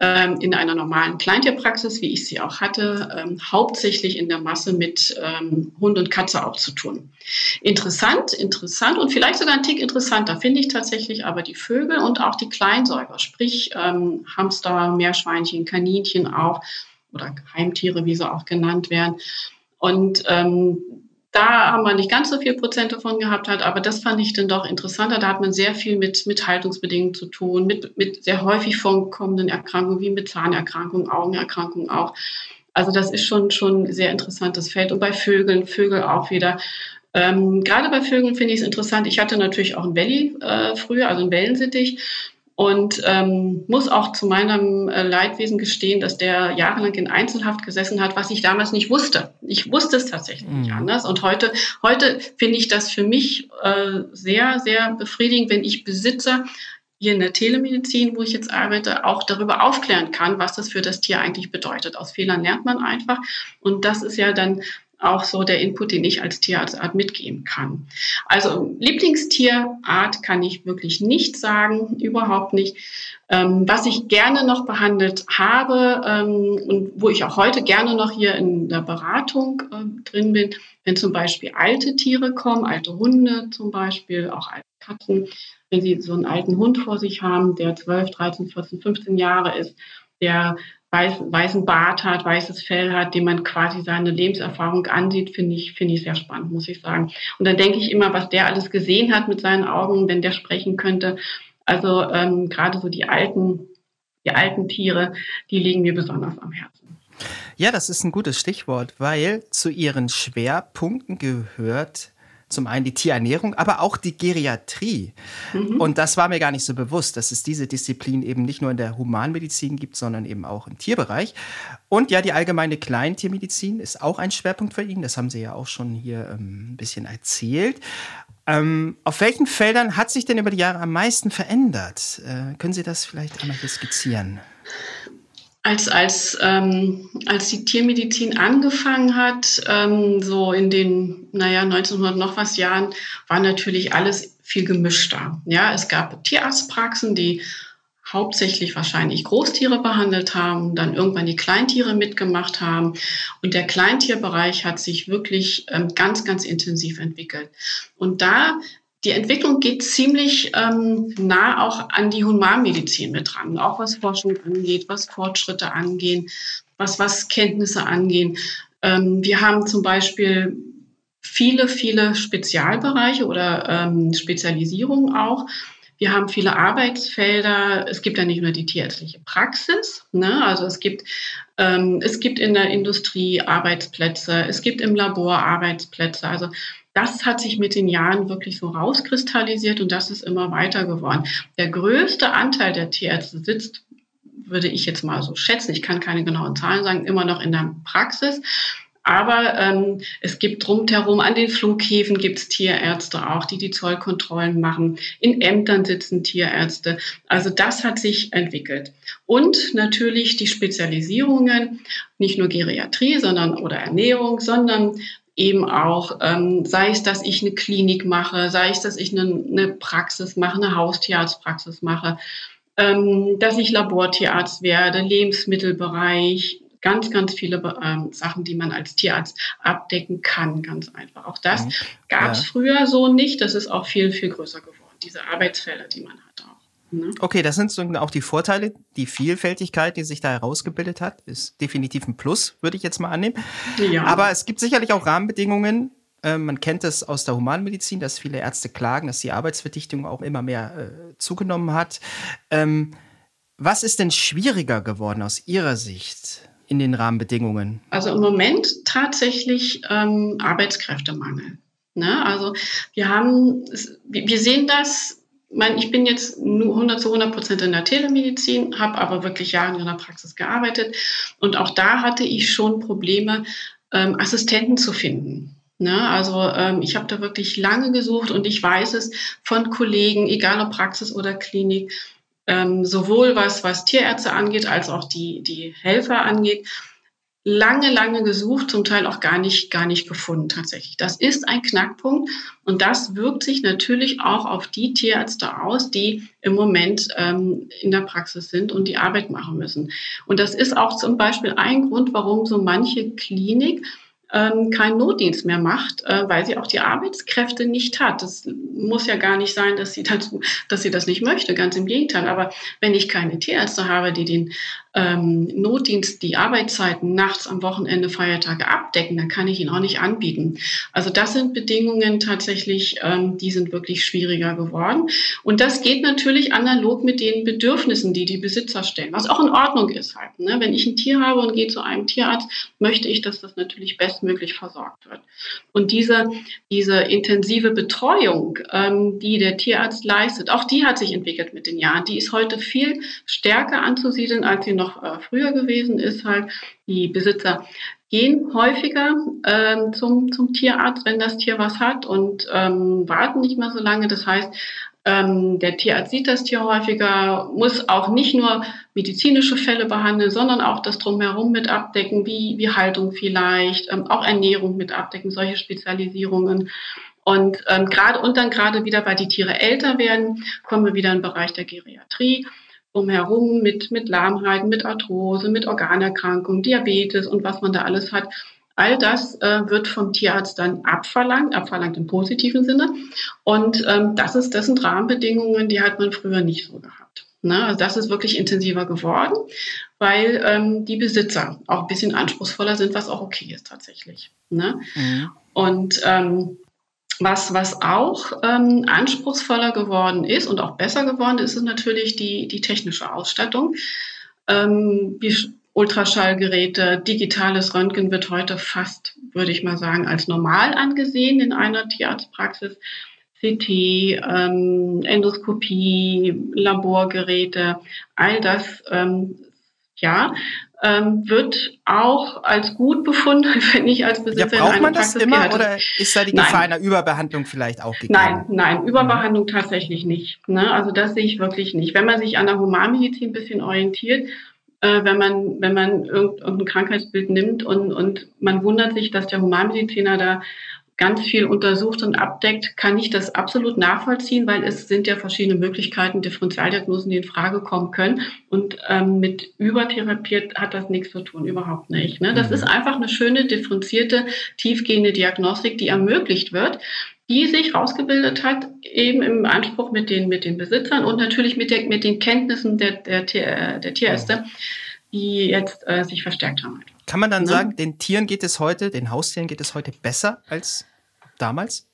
ähm, in einer normalen Kleintierpraxis, wie ich sie auch hatte, ähm, hauptsächlich in der Masse mit ähm, Hund und Katze auch zu tun. Interessant, interessant und vielleicht sogar ein Tick interessanter finde ich tatsächlich aber die Vögel und auch die Kleinsäuger, sprich ähm, Hamster, Meerschweinchen, Kaninchen auch oder Heimtiere, wie sie auch genannt werden. Und ähm, da haben wir nicht ganz so viel Prozent davon gehabt hat, aber das fand ich dann doch interessanter. Da hat man sehr viel mit, mit Haltungsbedingungen zu tun, mit, mit sehr häufig vorkommenden Erkrankungen, wie mit Zahnerkrankungen, Augenerkrankungen auch. Also das ist schon, schon ein sehr interessantes Feld. Und bei Vögeln, Vögel auch wieder. Ähm, gerade bei Vögeln finde ich es interessant. Ich hatte natürlich auch ein Belly äh, früher, also ein Wellensittich und ähm, muss auch zu meinem äh, Leidwesen gestehen, dass der jahrelang in Einzelhaft gesessen hat, was ich damals nicht wusste. Ich wusste es tatsächlich mhm. nicht anders. Und heute, heute finde ich das für mich äh, sehr, sehr befriedigend, wenn ich Besitzer hier in der Telemedizin, wo ich jetzt arbeite, auch darüber aufklären kann, was das für das Tier eigentlich bedeutet. Aus Fehlern lernt man einfach. Und das ist ja dann auch so der Input, den ich als Tierarzt mitgeben kann. Also Lieblingstierart kann ich wirklich nicht sagen, überhaupt nicht. Ähm, was ich gerne noch behandelt habe ähm, und wo ich auch heute gerne noch hier in der Beratung äh, drin bin, wenn zum Beispiel alte Tiere kommen, alte Hunde zum Beispiel, auch alte Katzen, wenn Sie so einen alten Hund vor sich haben, der 12, 13, 14, 15 Jahre ist, der weiß, weißen Bart hat, weißes Fell hat, dem man quasi seine Lebenserfahrung ansieht, finde ich, finde ich sehr spannend, muss ich sagen. Und dann denke ich immer, was der alles gesehen hat mit seinen Augen, wenn der sprechen könnte. Also ähm, gerade so die alten, die alten Tiere, die liegen mir besonders am Herzen. Ja, das ist ein gutes Stichwort, weil zu ihren Schwerpunkten gehört zum einen die Tierernährung, aber auch die Geriatrie. Mhm. Und das war mir gar nicht so bewusst, dass es diese Disziplin eben nicht nur in der Humanmedizin gibt, sondern eben auch im Tierbereich. Und ja, die allgemeine Kleintiermedizin ist auch ein Schwerpunkt für ihn. Das haben Sie ja auch schon hier ähm, ein bisschen erzählt. Ähm, auf welchen Feldern hat sich denn über die Jahre am meisten verändert? Äh, können Sie das vielleicht einmal skizzieren? Als, als, ähm, als die Tiermedizin angefangen hat, ähm, so in den, naja, 1900 noch was Jahren, war natürlich alles viel gemischter. Ja, es gab Tierarztpraxen, die hauptsächlich wahrscheinlich Großtiere behandelt haben, dann irgendwann die Kleintiere mitgemacht haben. Und der Kleintierbereich hat sich wirklich ähm, ganz, ganz intensiv entwickelt. Und da die Entwicklung geht ziemlich ähm, nah auch an die Humanmedizin mit dran, auch was Forschung angeht, was Fortschritte angehen, was, was Kenntnisse angehen. Ähm, wir haben zum Beispiel viele, viele Spezialbereiche oder ähm, Spezialisierungen auch. Wir haben viele Arbeitsfelder. Es gibt ja nicht nur die tierärztliche Praxis, ne? also es gibt, ähm, es gibt in der Industrie Arbeitsplätze, es gibt im Labor Arbeitsplätze. Also das hat sich mit den Jahren wirklich so rauskristallisiert und das ist immer weiter geworden. Der größte Anteil der Tierärzte sitzt, würde ich jetzt mal so schätzen, ich kann keine genauen Zahlen sagen, immer noch in der Praxis. Aber ähm, es gibt rundherum an den Flughäfen gibt es Tierärzte auch, die die Zollkontrollen machen. In Ämtern sitzen Tierärzte. Also das hat sich entwickelt. Und natürlich die Spezialisierungen, nicht nur Geriatrie, sondern oder Ernährung, sondern eben auch, ähm, sei es, dass ich eine Klinik mache, sei es, dass ich eine, eine Praxis mache, eine Haustierarztpraxis mache, ähm, dass ich Labortierarzt werde, Lebensmittelbereich, ganz, ganz viele ähm, Sachen, die man als Tierarzt abdecken kann, ganz einfach. Auch das mhm. gab es ja. früher so nicht. Das ist auch viel, viel größer geworden, diese Arbeitsfelder, die man hat auch. Ne? Okay, das sind so auch die Vorteile. Die Vielfältigkeit, die sich da herausgebildet hat, ist definitiv ein Plus, würde ich jetzt mal annehmen. Ja. Aber es gibt sicherlich auch Rahmenbedingungen. Äh, man kennt es aus der Humanmedizin, dass viele Ärzte klagen, dass die Arbeitsverdichtung auch immer mehr äh, zugenommen hat. Ähm, was ist denn schwieriger geworden aus Ihrer Sicht in den Rahmenbedingungen? Also im Moment tatsächlich ähm, Arbeitskräftemangel. Ne? Also wir haben, wir sehen das mein, ich bin jetzt nur 100 zu 100 Prozent in der Telemedizin, habe aber wirklich Jahre in der Praxis gearbeitet. Und auch da hatte ich schon Probleme, ähm, Assistenten zu finden. Ne? Also ähm, ich habe da wirklich lange gesucht und ich weiß es von Kollegen, egal ob Praxis oder Klinik, ähm, sowohl was, was Tierärzte angeht, als auch die, die Helfer angeht, lange, lange gesucht, zum Teil auch gar nicht, gar nicht gefunden tatsächlich. Das ist ein Knackpunkt und das wirkt sich natürlich auch auf die Tierärzte aus, die im Moment ähm, in der Praxis sind und die Arbeit machen müssen. Und das ist auch zum Beispiel ein Grund, warum so manche Klinik ähm, keinen Notdienst mehr macht, äh, weil sie auch die Arbeitskräfte nicht hat. Das muss ja gar nicht sein, dass sie, das, dass sie das nicht möchte, ganz im Gegenteil. Aber wenn ich keine Tierärzte habe, die den ähm, Notdienst die Arbeitszeiten nachts am Wochenende, Feiertage abdecken, dann kann ich ihn auch nicht anbieten. Also das sind Bedingungen tatsächlich, ähm, die sind wirklich schwieriger geworden. Und das geht natürlich analog mit den Bedürfnissen, die die Besitzer stellen, was auch in Ordnung ist halt. Ne? Wenn ich ein Tier habe und gehe zu einem Tierarzt, möchte ich, dass das natürlich bestmöglich versorgt wird. Und diese, diese intensive Betreuung, ähm, die der Tierarzt leistet, auch die hat sich entwickelt mit den Jahren. Die ist heute viel stärker anzusiedeln, als sie noch äh, früher gewesen ist, halt die Besitzer gehen häufiger ähm, zum, zum Tierarzt, wenn das Tier was hat und ähm, warten nicht mehr so lange. Das heißt, ähm, der Tierarzt sieht das Tier häufiger, muss auch nicht nur medizinische Fälle behandeln, sondern auch das drumherum mit abdecken, wie, wie Haltung vielleicht, ähm, auch Ernährung mit abdecken, solche Spezialisierungen. Und ähm, gerade und dann gerade wieder, weil die Tiere älter werden, kommen wir wieder in den Bereich der Geriatrie drumherum mit, mit Lahmheiten, mit Arthrose, mit Organerkrankungen, Diabetes und was man da alles hat. All das äh, wird vom Tierarzt dann abverlangt, abverlangt im positiven Sinne. Und ähm, das, ist, das sind Rahmenbedingungen, die hat man früher nicht so gehabt. Ne? Also das ist wirklich intensiver geworden, weil ähm, die Besitzer auch ein bisschen anspruchsvoller sind, was auch okay ist tatsächlich. Ne? Mhm. Und ähm, was, was auch ähm, anspruchsvoller geworden ist und auch besser geworden ist, ist natürlich die, die technische Ausstattung. Ähm, wie Ultraschallgeräte, digitales Röntgen wird heute fast, würde ich mal sagen, als normal angesehen in einer Tierarztpraxis. CT, ähm, Endoskopie, Laborgeräte, all das ähm, ja, ähm, wird auch als gut befunden, wenn ich als Besitzer ja, braucht man das immer gehe. oder ist da die Gefahr nein. einer Überbehandlung vielleicht auch gegeben? Nein, nein, Überbehandlung tatsächlich nicht. Ne? Also das sehe ich wirklich nicht. Wenn man sich an der Humanmedizin ein bisschen orientiert, äh, wenn man wenn man irgendein Krankheitsbild nimmt und und man wundert sich, dass der Humanmediziner da ganz viel untersucht und abdeckt, kann ich das absolut nachvollziehen, weil es sind ja verschiedene Möglichkeiten, Differentialdiagnosen, die in Frage kommen können. Und ähm, mit übertherapiert hat das nichts zu tun, überhaupt nicht. Ne? Das mhm. ist einfach eine schöne, differenzierte, tiefgehende Diagnostik, die ermöglicht wird die sich rausgebildet hat, eben im Anspruch mit den, mit den Besitzern und natürlich mit, der, mit den Kenntnissen der, der, der Tierärzte, die jetzt äh, sich verstärkt haben. Kann man dann ja. sagen, den Tieren geht es heute, den Haustieren geht es heute besser als damals?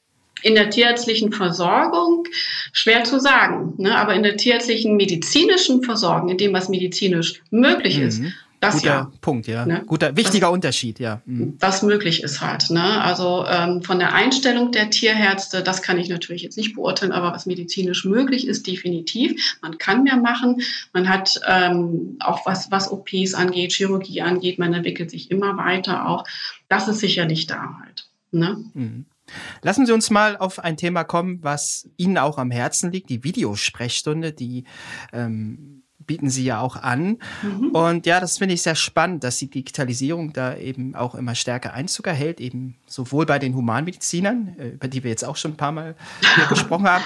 In der tierärztlichen Versorgung schwer zu sagen, ne? aber in der tierärztlichen medizinischen Versorgung, in dem was medizinisch möglich mhm. ist, das Guter ja. Punkt, ja. Ne? Guter, wichtiger was, Unterschied, ja. Mhm. Was möglich ist halt. Ne? Also ähm, von der Einstellung der Tierärzte, das kann ich natürlich jetzt nicht beurteilen, aber was medizinisch möglich ist, definitiv. Man kann mehr machen. Man hat ähm, auch was, was OPs angeht, Chirurgie angeht, man entwickelt sich immer weiter auch. Das ist sicherlich da halt. Ne? Mhm. Lassen Sie uns mal auf ein Thema kommen, was Ihnen auch am Herzen liegt, die Videosprechstunde, die ähm, bieten Sie ja auch an. Mhm. Und ja, das finde ich sehr spannend, dass die Digitalisierung da eben auch immer stärker Einzug erhält, eben sowohl bei den Humanmedizinern, äh, über die wir jetzt auch schon ein paar Mal hier gesprochen haben,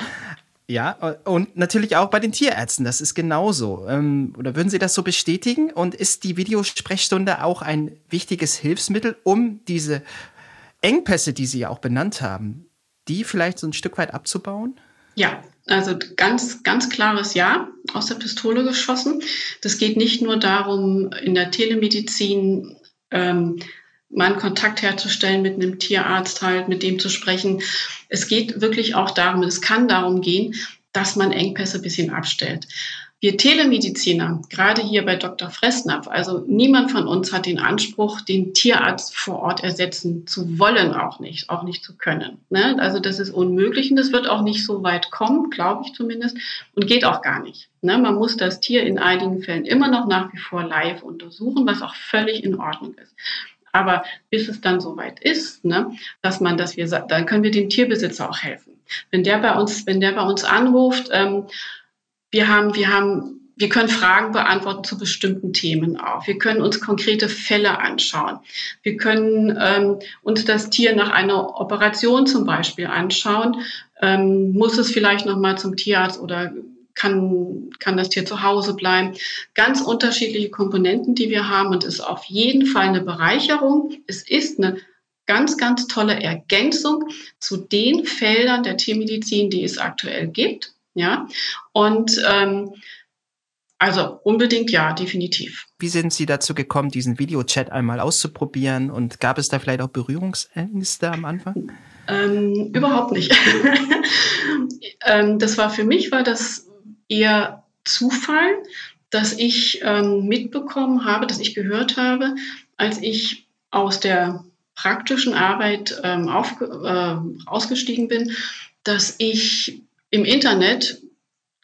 ja, und natürlich auch bei den Tierärzten, das ist genauso. Ähm, oder würden Sie das so bestätigen? Und ist die Videosprechstunde auch ein wichtiges Hilfsmittel, um diese Engpässe, die Sie ja auch benannt haben, die vielleicht so ein Stück weit abzubauen? Ja, also ganz, ganz klares Ja aus der Pistole geschossen. Das geht nicht nur darum, in der Telemedizin ähm, mal einen Kontakt herzustellen mit einem Tierarzt halt, mit dem zu sprechen. Es geht wirklich auch darum, es kann darum gehen, dass man Engpässe ein bisschen abstellt. Wir Telemediziner, gerade hier bei Dr. Fressnapf, also niemand von uns hat den Anspruch, den Tierarzt vor Ort ersetzen zu wollen, auch nicht, auch nicht zu können. Ne? Also das ist unmöglich und das wird auch nicht so weit kommen, glaube ich zumindest, und geht auch gar nicht. Ne? Man muss das Tier in einigen Fällen immer noch nach wie vor live untersuchen, was auch völlig in Ordnung ist. Aber bis es dann soweit ist, ne, dass man, dass wir, dann können wir dem Tierbesitzer auch helfen. Wenn der bei uns, wenn der bei uns anruft, ähm, wir haben, wir haben wir können Fragen beantworten zu bestimmten Themen auch. Wir können uns konkrete Fälle anschauen. Wir können ähm, uns das Tier nach einer Operation zum Beispiel anschauen. Ähm, muss es vielleicht noch mal zum Tierarzt oder kann, kann das Tier zu Hause bleiben. Ganz unterschiedliche Komponenten, die wir haben und ist auf jeden Fall eine Bereicherung. Es ist eine ganz, ganz tolle Ergänzung zu den Feldern der Tiermedizin, die es aktuell gibt. Ja, und ähm, also unbedingt ja, definitiv. Wie sind Sie dazu gekommen, diesen Videochat einmal auszuprobieren? Und gab es da vielleicht auch Berührungsängste am Anfang? Ähm, überhaupt nicht. ähm, das war für mich war das eher Zufall, dass ich ähm, mitbekommen habe, dass ich gehört habe, als ich aus der praktischen Arbeit ähm, auf, äh, ausgestiegen bin, dass ich im Internet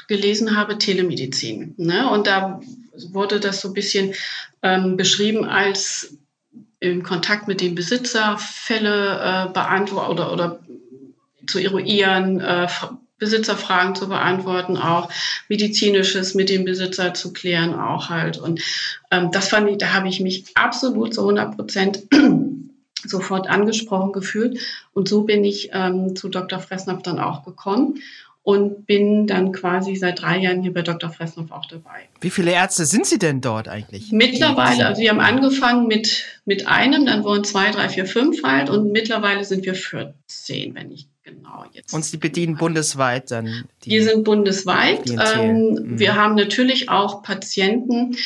gelesen habe, Telemedizin. Ne? Und da wurde das so ein bisschen ähm, beschrieben als im Kontakt mit dem Besitzer Fälle äh, beantworten oder, oder zu eruieren, äh, Besitzerfragen zu beantworten, auch medizinisches mit dem Besitzer zu klären, auch halt. Und ähm, das fand ich, da habe ich mich absolut zu 100 Prozent sofort angesprochen gefühlt. Und so bin ich ähm, zu Dr. Fressnapf dann auch gekommen und bin dann quasi seit drei Jahren hier bei Dr. Fressnapf auch dabei. Wie viele Ärzte sind Sie denn dort eigentlich? Mittlerweile, also wir haben angefangen mit, mit einem, dann wurden zwei, drei, vier, fünf halt und mittlerweile sind wir 14, wenn ich genau jetzt. Und Sie bedienen bundesweit dann? Die wir sind bundesweit. Ähm, mhm. Wir haben natürlich auch Patienten,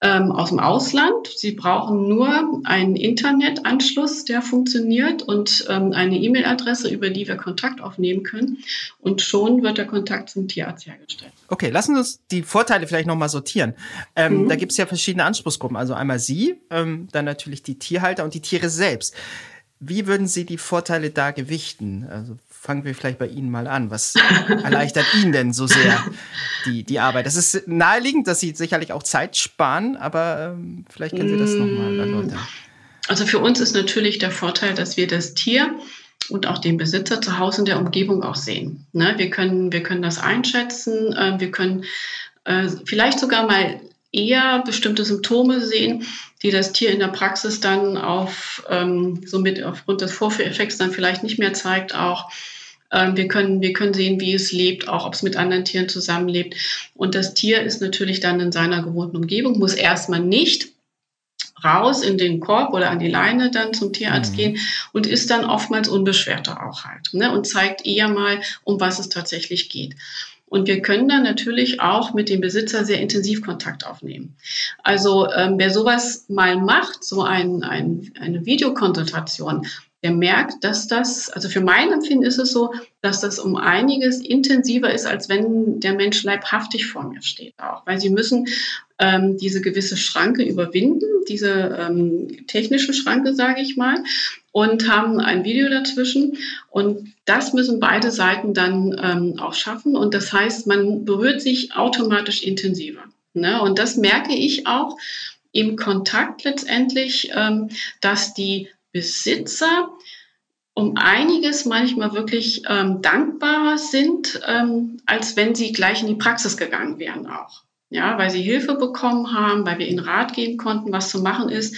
ähm, aus dem Ausland. Sie brauchen nur einen Internetanschluss, der funktioniert und ähm, eine E-Mail-Adresse, über die wir Kontakt aufnehmen können. Und schon wird der Kontakt zum Tierarzt hergestellt. Okay, lassen Sie uns die Vorteile vielleicht nochmal sortieren. Ähm, mhm. Da gibt es ja verschiedene Anspruchsgruppen. Also einmal Sie, ähm, dann natürlich die Tierhalter und die Tiere selbst. Wie würden Sie die Vorteile da gewichten? Also fangen wir vielleicht bei Ihnen mal an. Was erleichtert Ihnen denn so sehr die, die Arbeit? Das ist naheliegend, dass Sie sicherlich auch Zeit sparen, aber ähm, vielleicht können Sie das nochmal mm. erläutern. Also für uns ist natürlich der Vorteil, dass wir das Tier und auch den Besitzer zu Hause in der Umgebung auch sehen. Ne? Wir, können, wir können das einschätzen, äh, wir können äh, vielleicht sogar mal eher bestimmte Symptome sehen, die das Tier in der Praxis dann auf, ähm, somit aufgrund des Vorführeffekts dann vielleicht nicht mehr zeigt, auch. Ähm, wir, können, wir können sehen, wie es lebt, auch ob es mit anderen Tieren zusammenlebt. Und das Tier ist natürlich dann in seiner gewohnten Umgebung, muss erstmal nicht raus in den Korb oder an die Leine dann zum Tierarzt mhm. gehen und ist dann oftmals unbeschwerter auch halt ne, und zeigt eher mal, um was es tatsächlich geht. Und wir können dann natürlich auch mit dem Besitzer sehr intensiv Kontakt aufnehmen. Also ähm, wer sowas mal macht, so ein, ein, eine Videokonsultation, der merkt, dass das, also für mein Empfinden ist es so, dass das um einiges intensiver ist, als wenn der Mensch leibhaftig vor mir steht auch. Weil sie müssen ähm, diese gewisse Schranke überwinden, diese ähm, technische Schranke, sage ich mal, und haben ein Video dazwischen. Und das müssen beide Seiten dann ähm, auch schaffen. Und das heißt, man berührt sich automatisch intensiver. Ne? Und das merke ich auch im Kontakt letztendlich, ähm, dass die Besitzer um einiges manchmal wirklich ähm, dankbarer sind, ähm, als wenn sie gleich in die Praxis gegangen wären auch. Ja, weil sie Hilfe bekommen haben, weil wir ihnen Rat geben konnten, was zu machen ist,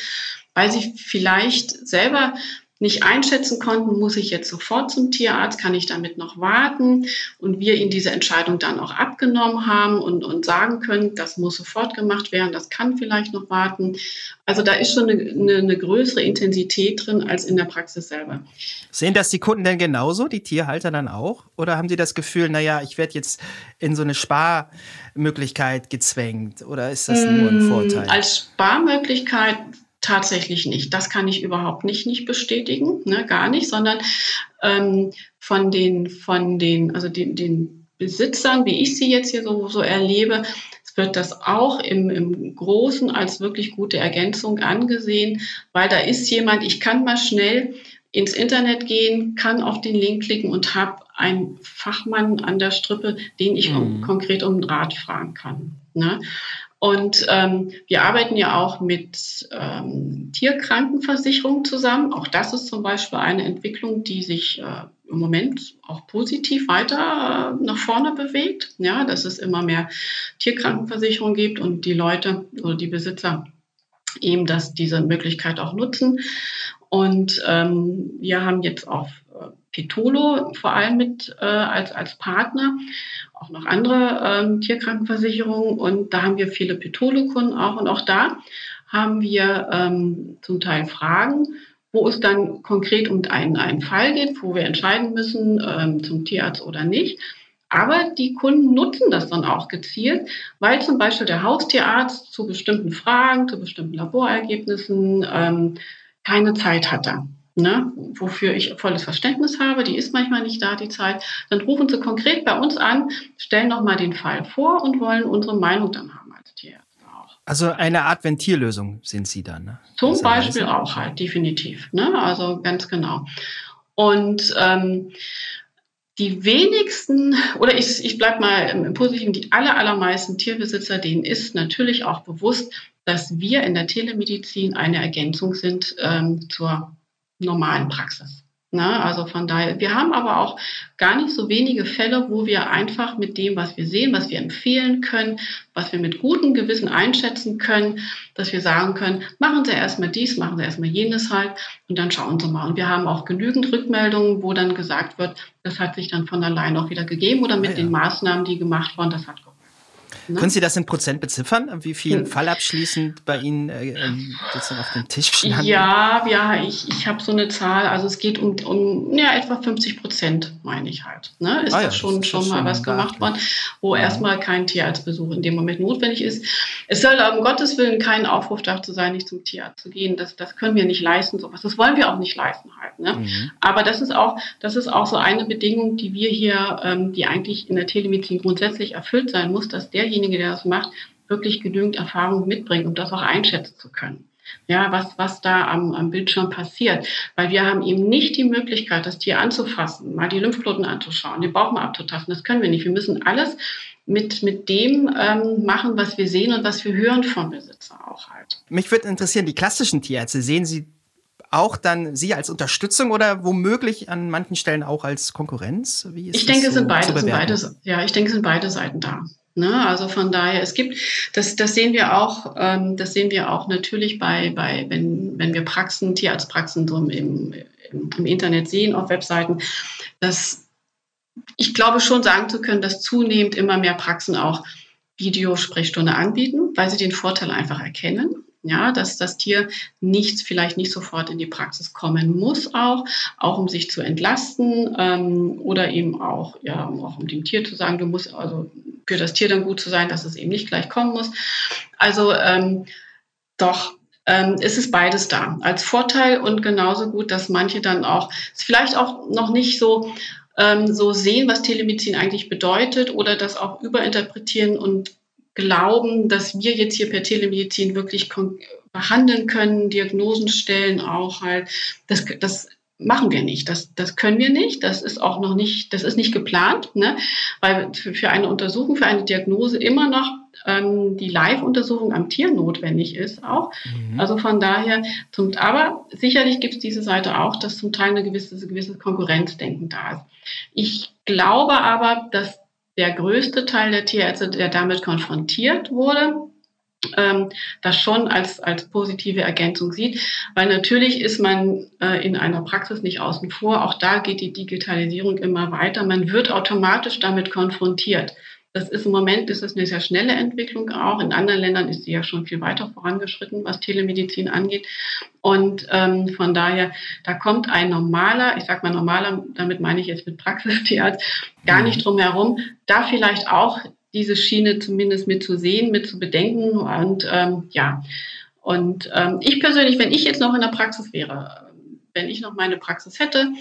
weil sie vielleicht selber nicht einschätzen konnten, muss ich jetzt sofort zum Tierarzt, kann ich damit noch warten und wir ihnen diese Entscheidung dann auch abgenommen haben und, und sagen können, das muss sofort gemacht werden, das kann vielleicht noch warten. Also da ist schon eine, eine, eine größere Intensität drin als in der Praxis selber. Sehen das die Kunden denn genauso, die Tierhalter dann auch? Oder haben die das Gefühl, naja, ich werde jetzt in so eine Sparmöglichkeit gezwängt? Oder ist das nur ein mm, Vorteil? Als Sparmöglichkeit tatsächlich nicht. Das kann ich überhaupt nicht, nicht bestätigen, ne, gar nicht, sondern ähm, von den, von den, also den, den Besitzern, wie ich sie jetzt hier so, so erlebe, wird das auch im, im Großen als wirklich gute Ergänzung angesehen, weil da ist jemand, ich kann mal schnell ins Internet gehen, kann auf den Link klicken und habe einen Fachmann an der Strippe, den ich mhm. konkret um Rat fragen kann. Ne? Und ähm, wir arbeiten ja auch mit ähm, Tierkrankenversicherungen zusammen. Auch das ist zum Beispiel eine Entwicklung, die sich äh, im Moment auch positiv weiter äh, nach vorne bewegt. Ja, dass es immer mehr Tierkrankenversicherungen gibt und die Leute oder die Besitzer eben dass diese Möglichkeit auch nutzen. Und ähm, wir haben jetzt auf Petolo vor allem mit äh, als, als Partner auch noch andere ähm, Tierkrankenversicherungen und da haben wir viele Petolo-Kunden auch und auch da haben wir ähm, zum Teil Fragen, wo es dann konkret um einen, einen Fall geht, wo wir entscheiden müssen, ähm, zum Tierarzt oder nicht. Aber die Kunden nutzen das dann auch gezielt, weil zum Beispiel der Haustierarzt zu bestimmten Fragen, zu bestimmten Laborergebnissen ähm, keine Zeit hatte. Ne, wofür ich volles Verständnis habe, die ist manchmal nicht da, die Zeit, dann rufen sie konkret bei uns an, stellen nochmal den Fall vor und wollen unsere Meinung dann haben als Tierärzte auch. Also eine Art Ventillösung sind Sie dann, ne? Zum Beispiel auch halt, definitiv. Ne? Also ganz genau. Und ähm, die wenigsten, oder ich, ich bleibe mal im Positiven, die aller, allermeisten Tierbesitzer, denen ist natürlich auch bewusst, dass wir in der Telemedizin eine Ergänzung sind ähm, zur normalen Praxis. Na, also von daher, wir haben aber auch gar nicht so wenige Fälle, wo wir einfach mit dem, was wir sehen, was wir empfehlen können, was wir mit gutem Gewissen einschätzen können, dass wir sagen können, machen Sie erstmal dies, machen Sie erstmal jenes halt und dann schauen Sie mal. Und wir haben auch genügend Rückmeldungen, wo dann gesagt wird, das hat sich dann von allein auch wieder gegeben oder mit ah, ja. den Maßnahmen, die gemacht wurden, das hat geholfen. Ne? Können Sie das in Prozent beziffern? Wie viel hm. fallabschließend bei Ihnen äh, ähm, sozusagen auf dem Tisch standen? Ja, ja, ich, ich habe so eine Zahl. Also es geht um, um ja, etwa 50 Prozent, meine ich halt. Ne? Ist ah, das ja, schon, das schon mal was gemacht worden, wo ja. erstmal kein Tierarztbesuch in dem Moment notwendig ist. Es soll um Gottes Willen kein Aufruf dazu sein, nicht zum Tierarzt zu gehen. Das, das können wir nicht leisten, sowas. Das wollen wir auch nicht leisten halt. Ne? Mhm. Aber das ist auch, das ist auch so eine Bedingung, die wir hier, ähm, die eigentlich in der Telemedizin grundsätzlich erfüllt sein muss, dass derjenige, der das macht, wirklich genügend Erfahrung mitbringt, um das auch einschätzen zu können. Ja, was, was da am, am Bildschirm passiert. Weil wir haben eben nicht die Möglichkeit, das Tier anzufassen, mal die Lymphknoten anzuschauen, den Bauch mal abzutasten. Das können wir nicht. Wir müssen alles mit, mit dem ähm, machen, was wir sehen und was wir hören vom Besitzer auch halt. Mich würde interessieren, die klassischen Tierärzte, sehen Sie auch dann Sie als Unterstützung oder womöglich an manchen Stellen auch als Konkurrenz? ich denke, es so sind beide, sind beide, ja, ich denke, es sind beide Seiten da. Ne? Also von daher, es gibt, das, das sehen wir auch, ähm, das sehen wir auch natürlich bei, bei wenn, wenn wir Praxen, Tierarztpraxen so im, im, im Internet sehen, auf Webseiten, dass ich glaube schon sagen zu können, dass zunehmend immer mehr Praxen auch Videosprechstunde anbieten, weil sie den Vorteil einfach erkennen ja, dass das Tier nicht, vielleicht nicht sofort in die Praxis kommen muss, auch, auch um sich zu entlasten ähm, oder eben auch, ja, auch um dem Tier zu sagen, du musst also für das Tier dann gut zu sein, dass es eben nicht gleich kommen muss. Also ähm, doch, ähm, ist es beides da als Vorteil und genauso gut, dass manche dann auch vielleicht auch noch nicht so ähm, so sehen, was Telemedizin eigentlich bedeutet oder das auch überinterpretieren und glauben, dass wir jetzt hier per Telemedizin wirklich behandeln können, Diagnosen stellen, auch halt, das, das machen wir nicht. Das, das können wir nicht. Das ist auch noch nicht, das ist nicht geplant, ne? weil für, eine Untersuchung, für eine Diagnose immer noch ähm, die Live-Untersuchung am Tier notwendig ist auch. Mhm. Also von daher, zum, aber sicherlich gibt es diese Seite auch, dass zum Teil eine gewisse, gewisse Konkurrenzdenken da ist. Ich glaube aber, dass der größte Teil der Tierärzte, der damit konfrontiert wurde, ähm, das schon als, als positive Ergänzung sieht, weil natürlich ist man äh, in einer Praxis nicht außen vor. Auch da geht die Digitalisierung immer weiter. Man wird automatisch damit konfrontiert. Das ist im Moment ist es eine sehr schnelle Entwicklung auch. In anderen Ländern ist sie ja schon viel weiter vorangeschritten, was Telemedizin angeht. Und ähm, von daher, da kommt ein normaler, ich sage mal normaler, damit meine ich jetzt mit Praxistierarzt, gar nicht drum herum, da vielleicht auch diese Schiene zumindest mit zu sehen, mit zu bedenken. Und ähm, ja, und ähm, ich persönlich, wenn ich jetzt noch in der Praxis wäre, wenn ich noch meine Praxis hätte.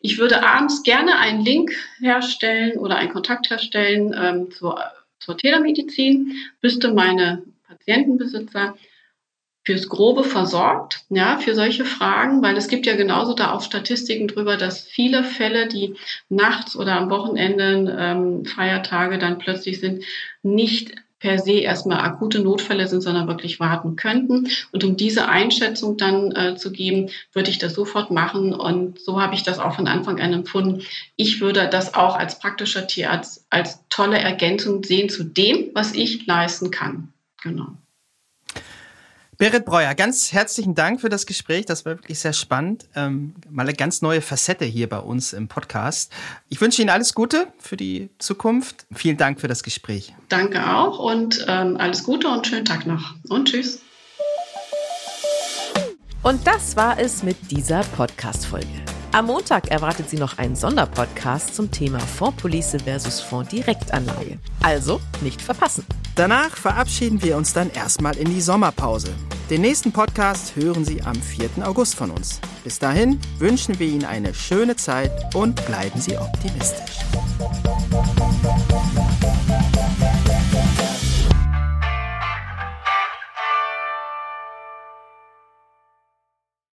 Ich würde abends gerne einen Link herstellen oder einen Kontakt herstellen ähm, zur, zur Telemedizin, wüsste meine Patientenbesitzer fürs Grobe versorgt, ja, für solche Fragen, weil es gibt ja genauso da auch Statistiken drüber, dass viele Fälle, die nachts oder am Wochenende ähm, Feiertage dann plötzlich sind, nicht per se erstmal akute Notfälle sind, sondern wirklich warten könnten. Und um diese Einschätzung dann äh, zu geben, würde ich das sofort machen. Und so habe ich das auch von Anfang an empfunden. Ich würde das auch als praktischer Tierarzt als tolle Ergänzung sehen zu dem, was ich leisten kann. Genau. Berit Breuer, ganz herzlichen Dank für das Gespräch. Das war wirklich sehr spannend. Ähm, mal eine ganz neue Facette hier bei uns im Podcast. Ich wünsche Ihnen alles Gute für die Zukunft. Vielen Dank für das Gespräch. Danke auch und ähm, alles Gute und schönen Tag noch. Und tschüss. Und das war es mit dieser Podcast-Folge. Am Montag erwartet Sie noch einen Sonderpodcast zum Thema Fondspolice versus Fondsdirektanlage. Also nicht verpassen. Danach verabschieden wir uns dann erstmal in die Sommerpause. Den nächsten Podcast hören Sie am 4. August von uns. Bis dahin wünschen wir Ihnen eine schöne Zeit und bleiben Sie optimistisch.